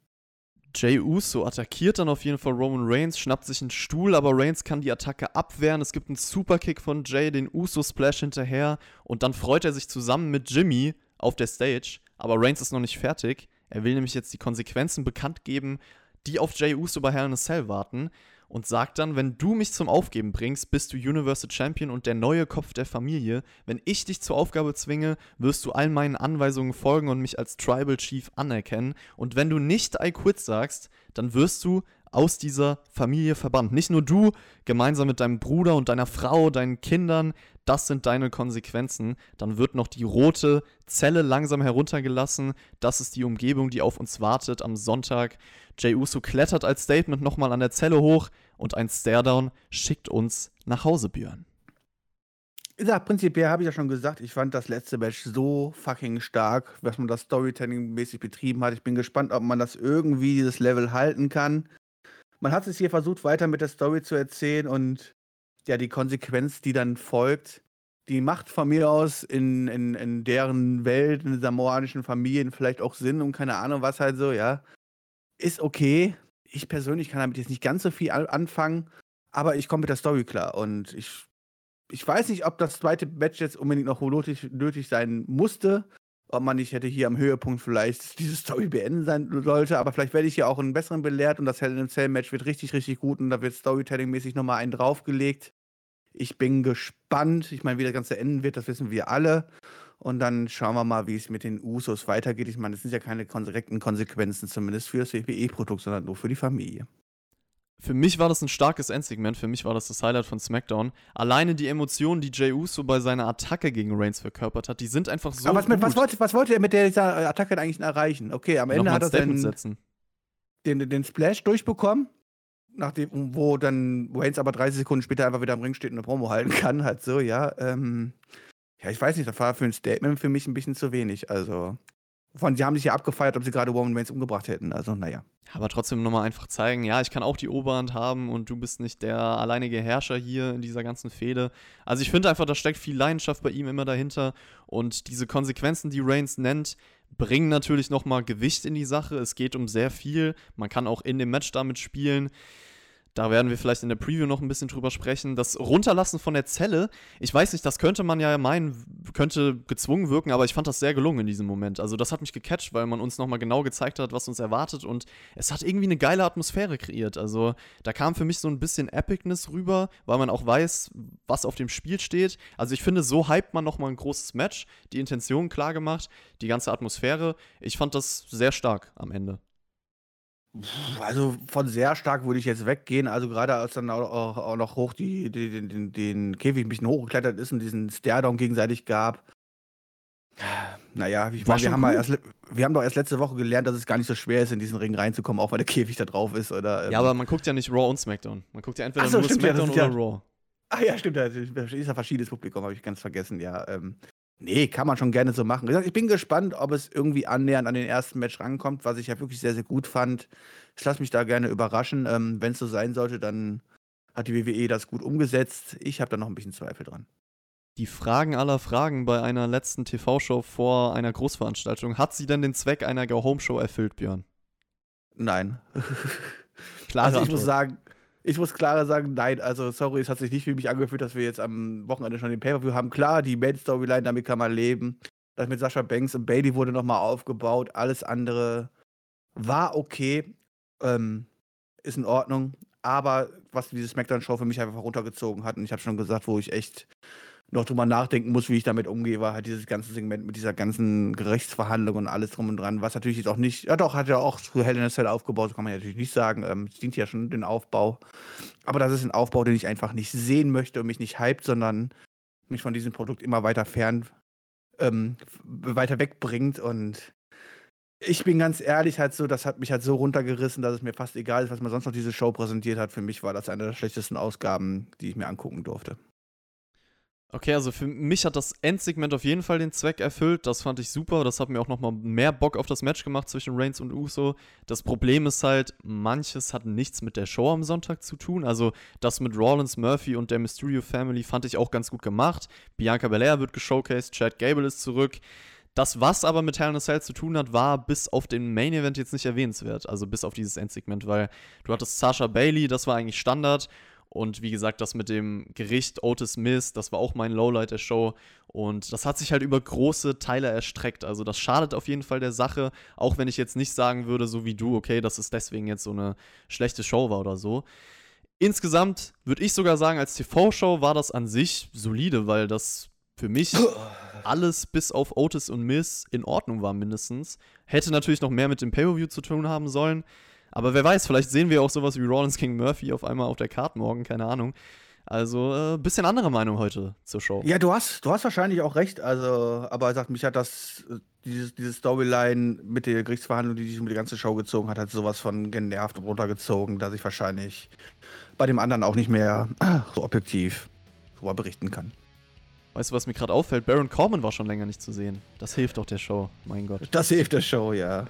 Jay Uso attackiert dann auf jeden Fall Roman Reigns, schnappt sich einen Stuhl, aber Reigns kann die Attacke abwehren. Es gibt einen Superkick von Jay, den Uso-Splash hinterher und dann freut er sich zusammen mit Jimmy auf der Stage. Aber Reigns ist noch nicht fertig. Er will nämlich jetzt die Konsequenzen bekannt geben, die auf Jay Uso bei Hell in a Cell warten und sagt dann, wenn du mich zum Aufgeben bringst, bist du Universal Champion und der neue Kopf der Familie. Wenn ich dich zur Aufgabe zwinge, wirst du all meinen Anweisungen folgen und mich als Tribal Chief anerkennen. Und wenn du nicht I quit sagst, dann wirst du aus dieser Familie verbannt. Nicht nur du, gemeinsam mit deinem Bruder und deiner Frau, deinen Kindern, das sind deine Konsequenzen. Dann wird noch die rote Zelle langsam heruntergelassen. Das ist die Umgebung, die auf uns wartet am Sonntag. Jay Uso klettert als Statement nochmal an der Zelle hoch und ein Staredown schickt uns nach Hause, Björn.
Ja, prinzipiell habe ich ja schon gesagt, ich fand das letzte Match so fucking stark, was man das Storytelling-mäßig betrieben hat. Ich bin gespannt, ob man das irgendwie, dieses Level halten kann. Man hat es hier versucht, weiter mit der Story zu erzählen und ja, die Konsequenz, die dann folgt, die macht von mir aus in, in, in deren Welt, in samoanischen Familien vielleicht auch Sinn und keine Ahnung was halt so, ja. Ist okay. Ich persönlich kann damit jetzt nicht ganz so viel anfangen, aber ich komme mit der Story klar und ich ich weiß nicht, ob das zweite Match jetzt unbedingt noch nötig, nötig sein musste. Ob man nicht hätte hier am Höhepunkt vielleicht diese Story beenden sein sollte, aber vielleicht werde ich hier auch einen besseren belehrt und das Hell in a Cell Match wird richtig, richtig gut und da wird Storytelling-mäßig nochmal einen draufgelegt. Ich bin gespannt. Ich meine, wie das Ganze enden wird, das wissen wir alle. Und dann schauen wir mal, wie es mit den Usos weitergeht. Ich meine, das sind ja keine direkten Konsequenzen, zumindest für das WWE-Produkt, sondern nur für die Familie
für mich war das ein starkes Endsegment, für mich war das das Highlight von SmackDown. Alleine die Emotionen, die Jey Uso bei seiner Attacke gegen Reigns verkörpert hat, die sind einfach so.
Aber was, mit, was, wollte, was wollte er mit dieser Attacke eigentlich erreichen? Okay, am Ende hat er den, den, den Splash durchbekommen, nachdem, wo dann Reigns aber 30 Sekunden später einfach wieder am Ring steht und eine Promo halten kann, halt so, ja. Ähm, ja, ich weiß nicht, das war für ein Statement für mich ein bisschen zu wenig. Also, von, sie haben sich ja abgefeiert, ob sie gerade Roman Reigns umgebracht hätten. Also, naja.
Aber trotzdem nochmal einfach zeigen, ja, ich kann auch die Oberhand haben und du bist nicht der alleinige Herrscher hier in dieser ganzen Fehde. Also ich finde einfach, da steckt viel Leidenschaft bei ihm immer dahinter. Und diese Konsequenzen, die Reigns nennt, bringen natürlich nochmal Gewicht in die Sache. Es geht um sehr viel. Man kann auch in dem Match damit spielen. Da werden wir vielleicht in der Preview noch ein bisschen drüber sprechen. Das Runterlassen von der Zelle, ich weiß nicht, das könnte man ja meinen, könnte gezwungen wirken, aber ich fand das sehr gelungen in diesem Moment. Also das hat mich gecatcht, weil man uns nochmal genau gezeigt hat, was uns erwartet und es hat irgendwie eine geile Atmosphäre kreiert. Also da kam für mich so ein bisschen Epicness rüber, weil man auch weiß, was auf dem Spiel steht. Also ich finde, so hypt man nochmal ein großes Match, die Intention klar gemacht, die ganze Atmosphäre. Ich fand das sehr stark am Ende.
Also von sehr stark würde ich jetzt weggehen. Also gerade als dann auch, auch noch hoch die, die, den, den, den Käfig ein bisschen hochgeklettert ist und diesen Stairdown gegenseitig gab. Naja, ich meine, wir haben, erst, wir haben doch erst letzte Woche gelernt, dass es gar nicht so schwer ist, in diesen Ring reinzukommen, auch weil der Käfig da drauf ist. Oder,
ähm ja, aber man guckt ja nicht Raw und SmackDown. Man guckt ja entweder so, nur SmackDown ja, oder ja, Raw.
Ach ja, stimmt, das ist ja verschiedenes Publikum, habe ich ganz vergessen, ja. Ähm, Nee, kann man schon gerne so machen. Ich bin gespannt, ob es irgendwie annähernd an den ersten Match rankommt, was ich ja wirklich sehr, sehr gut fand. Ich lasse mich da gerne überraschen. Ähm, Wenn es so sein sollte, dann hat die WWE das gut umgesetzt. Ich habe da noch ein bisschen Zweifel dran.
Die Fragen aller Fragen bei einer letzten TV-Show vor einer Großveranstaltung. Hat sie denn den Zweck einer Go-Home-Show erfüllt, Björn?
Nein. Klar, also ich muss sagen, Ich muss klar sagen, nein, also sorry, es hat sich nicht für mich angefühlt, dass wir jetzt am Wochenende schon den Pay-Per-View haben. Klar, die Main-Storyline, damit kann man leben. Das mit Sascha Banks und Bailey wurde nochmal aufgebaut. Alles andere war okay, ähm, ist in Ordnung. Aber was diese Smackdown-Show für mich einfach runtergezogen hat, und ich habe schon gesagt, wo ich echt noch drüber nachdenken muss, wie ich damit umgehe, war halt dieses ganze Segment mit dieser ganzen Gerichtsverhandlung und alles drum und dran, was natürlich jetzt auch nicht, ja doch, hat ja auch zu Hell in a Cell aufgebaut, kann man ja natürlich nicht sagen, ähm, es dient ja schon den Aufbau, aber das ist ein Aufbau, den ich einfach nicht sehen möchte und mich nicht hypt, sondern mich von diesem Produkt immer weiter fern, ähm, weiter wegbringt und ich bin ganz ehrlich halt so, das hat mich halt so runtergerissen, dass es mir fast egal ist, was man sonst noch diese Show präsentiert hat. Für mich war das eine der schlechtesten Ausgaben, die ich mir angucken durfte.
Okay, also für mich hat das Endsegment auf jeden Fall den Zweck erfüllt. Das fand ich super. Das hat mir auch nochmal mehr Bock auf das Match gemacht zwischen Reigns und Uso. Das Problem ist halt, manches hat nichts mit der Show am Sonntag zu tun. Also das mit Rollins, Murphy und der Mysterio Family fand ich auch ganz gut gemacht. Bianca Belair wird geshowcased, Chad Gable ist zurück. Das, was aber mit Hell in a Cell zu tun hat, war bis auf den Main Event jetzt nicht erwähnenswert. Also bis auf dieses Endsegment, weil du hattest Sasha Bailey, das war eigentlich Standard. Und wie gesagt, das mit dem Gericht Otis Miss, das war auch mein Lowlight der Show. Und das hat sich halt über große Teile erstreckt. Also das schadet auf jeden Fall der Sache, auch wenn ich jetzt nicht sagen würde, so wie du, okay, dass es deswegen jetzt so eine schlechte Show war oder so. Insgesamt würde ich sogar sagen, als TV-Show war das an sich solide, weil das für mich alles bis auf Otis und Miss in Ordnung war mindestens. Hätte natürlich noch mehr mit dem Pay-Per-View zu tun haben sollen. Aber wer weiß, vielleicht sehen wir auch sowas wie Rollins King Murphy auf einmal auf der Karte morgen, keine Ahnung. Also, äh, bisschen andere Meinung heute zur Show.
Ja, du hast, du hast wahrscheinlich auch recht. Also, aber er sagt, mich hat das, äh, dieses, diese Storyline mit der Gerichtsverhandlung, die sich um die ganze Show gezogen hat, hat sowas von genervt und runtergezogen, dass ich wahrscheinlich bei dem anderen auch nicht mehr so objektiv darüber berichten kann.
Weißt du, was mir gerade auffällt? Baron Corbin war schon länger nicht zu sehen. Das hilft doch der Show, mein Gott.
Das hilft der Show, ja. ja.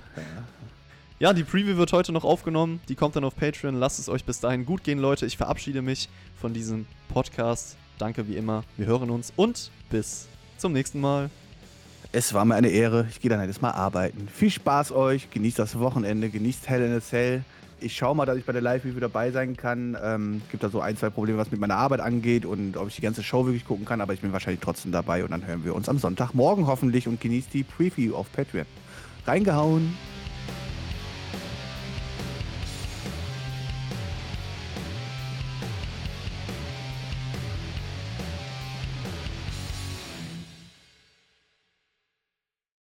Ja, die Preview wird heute noch aufgenommen. Die kommt dann auf Patreon. Lasst es euch bis dahin gut gehen, Leute. Ich verabschiede mich von diesem Podcast. Danke wie immer. Wir hören uns und bis zum nächsten Mal.
Es war mir eine Ehre. Ich gehe dann jetzt mal arbeiten. Viel Spaß euch. Genießt das Wochenende. Genießt Hell in a Cell. Ich schaue mal, dass ich bei der Live-Review dabei sein kann. Ähm, gibt da so ein, zwei Probleme, was mit meiner Arbeit angeht und ob ich die ganze Show wirklich gucken kann. Aber ich bin wahrscheinlich trotzdem dabei und dann hören wir uns am Sonntagmorgen hoffentlich und genießt die Preview auf Patreon. Reingehauen.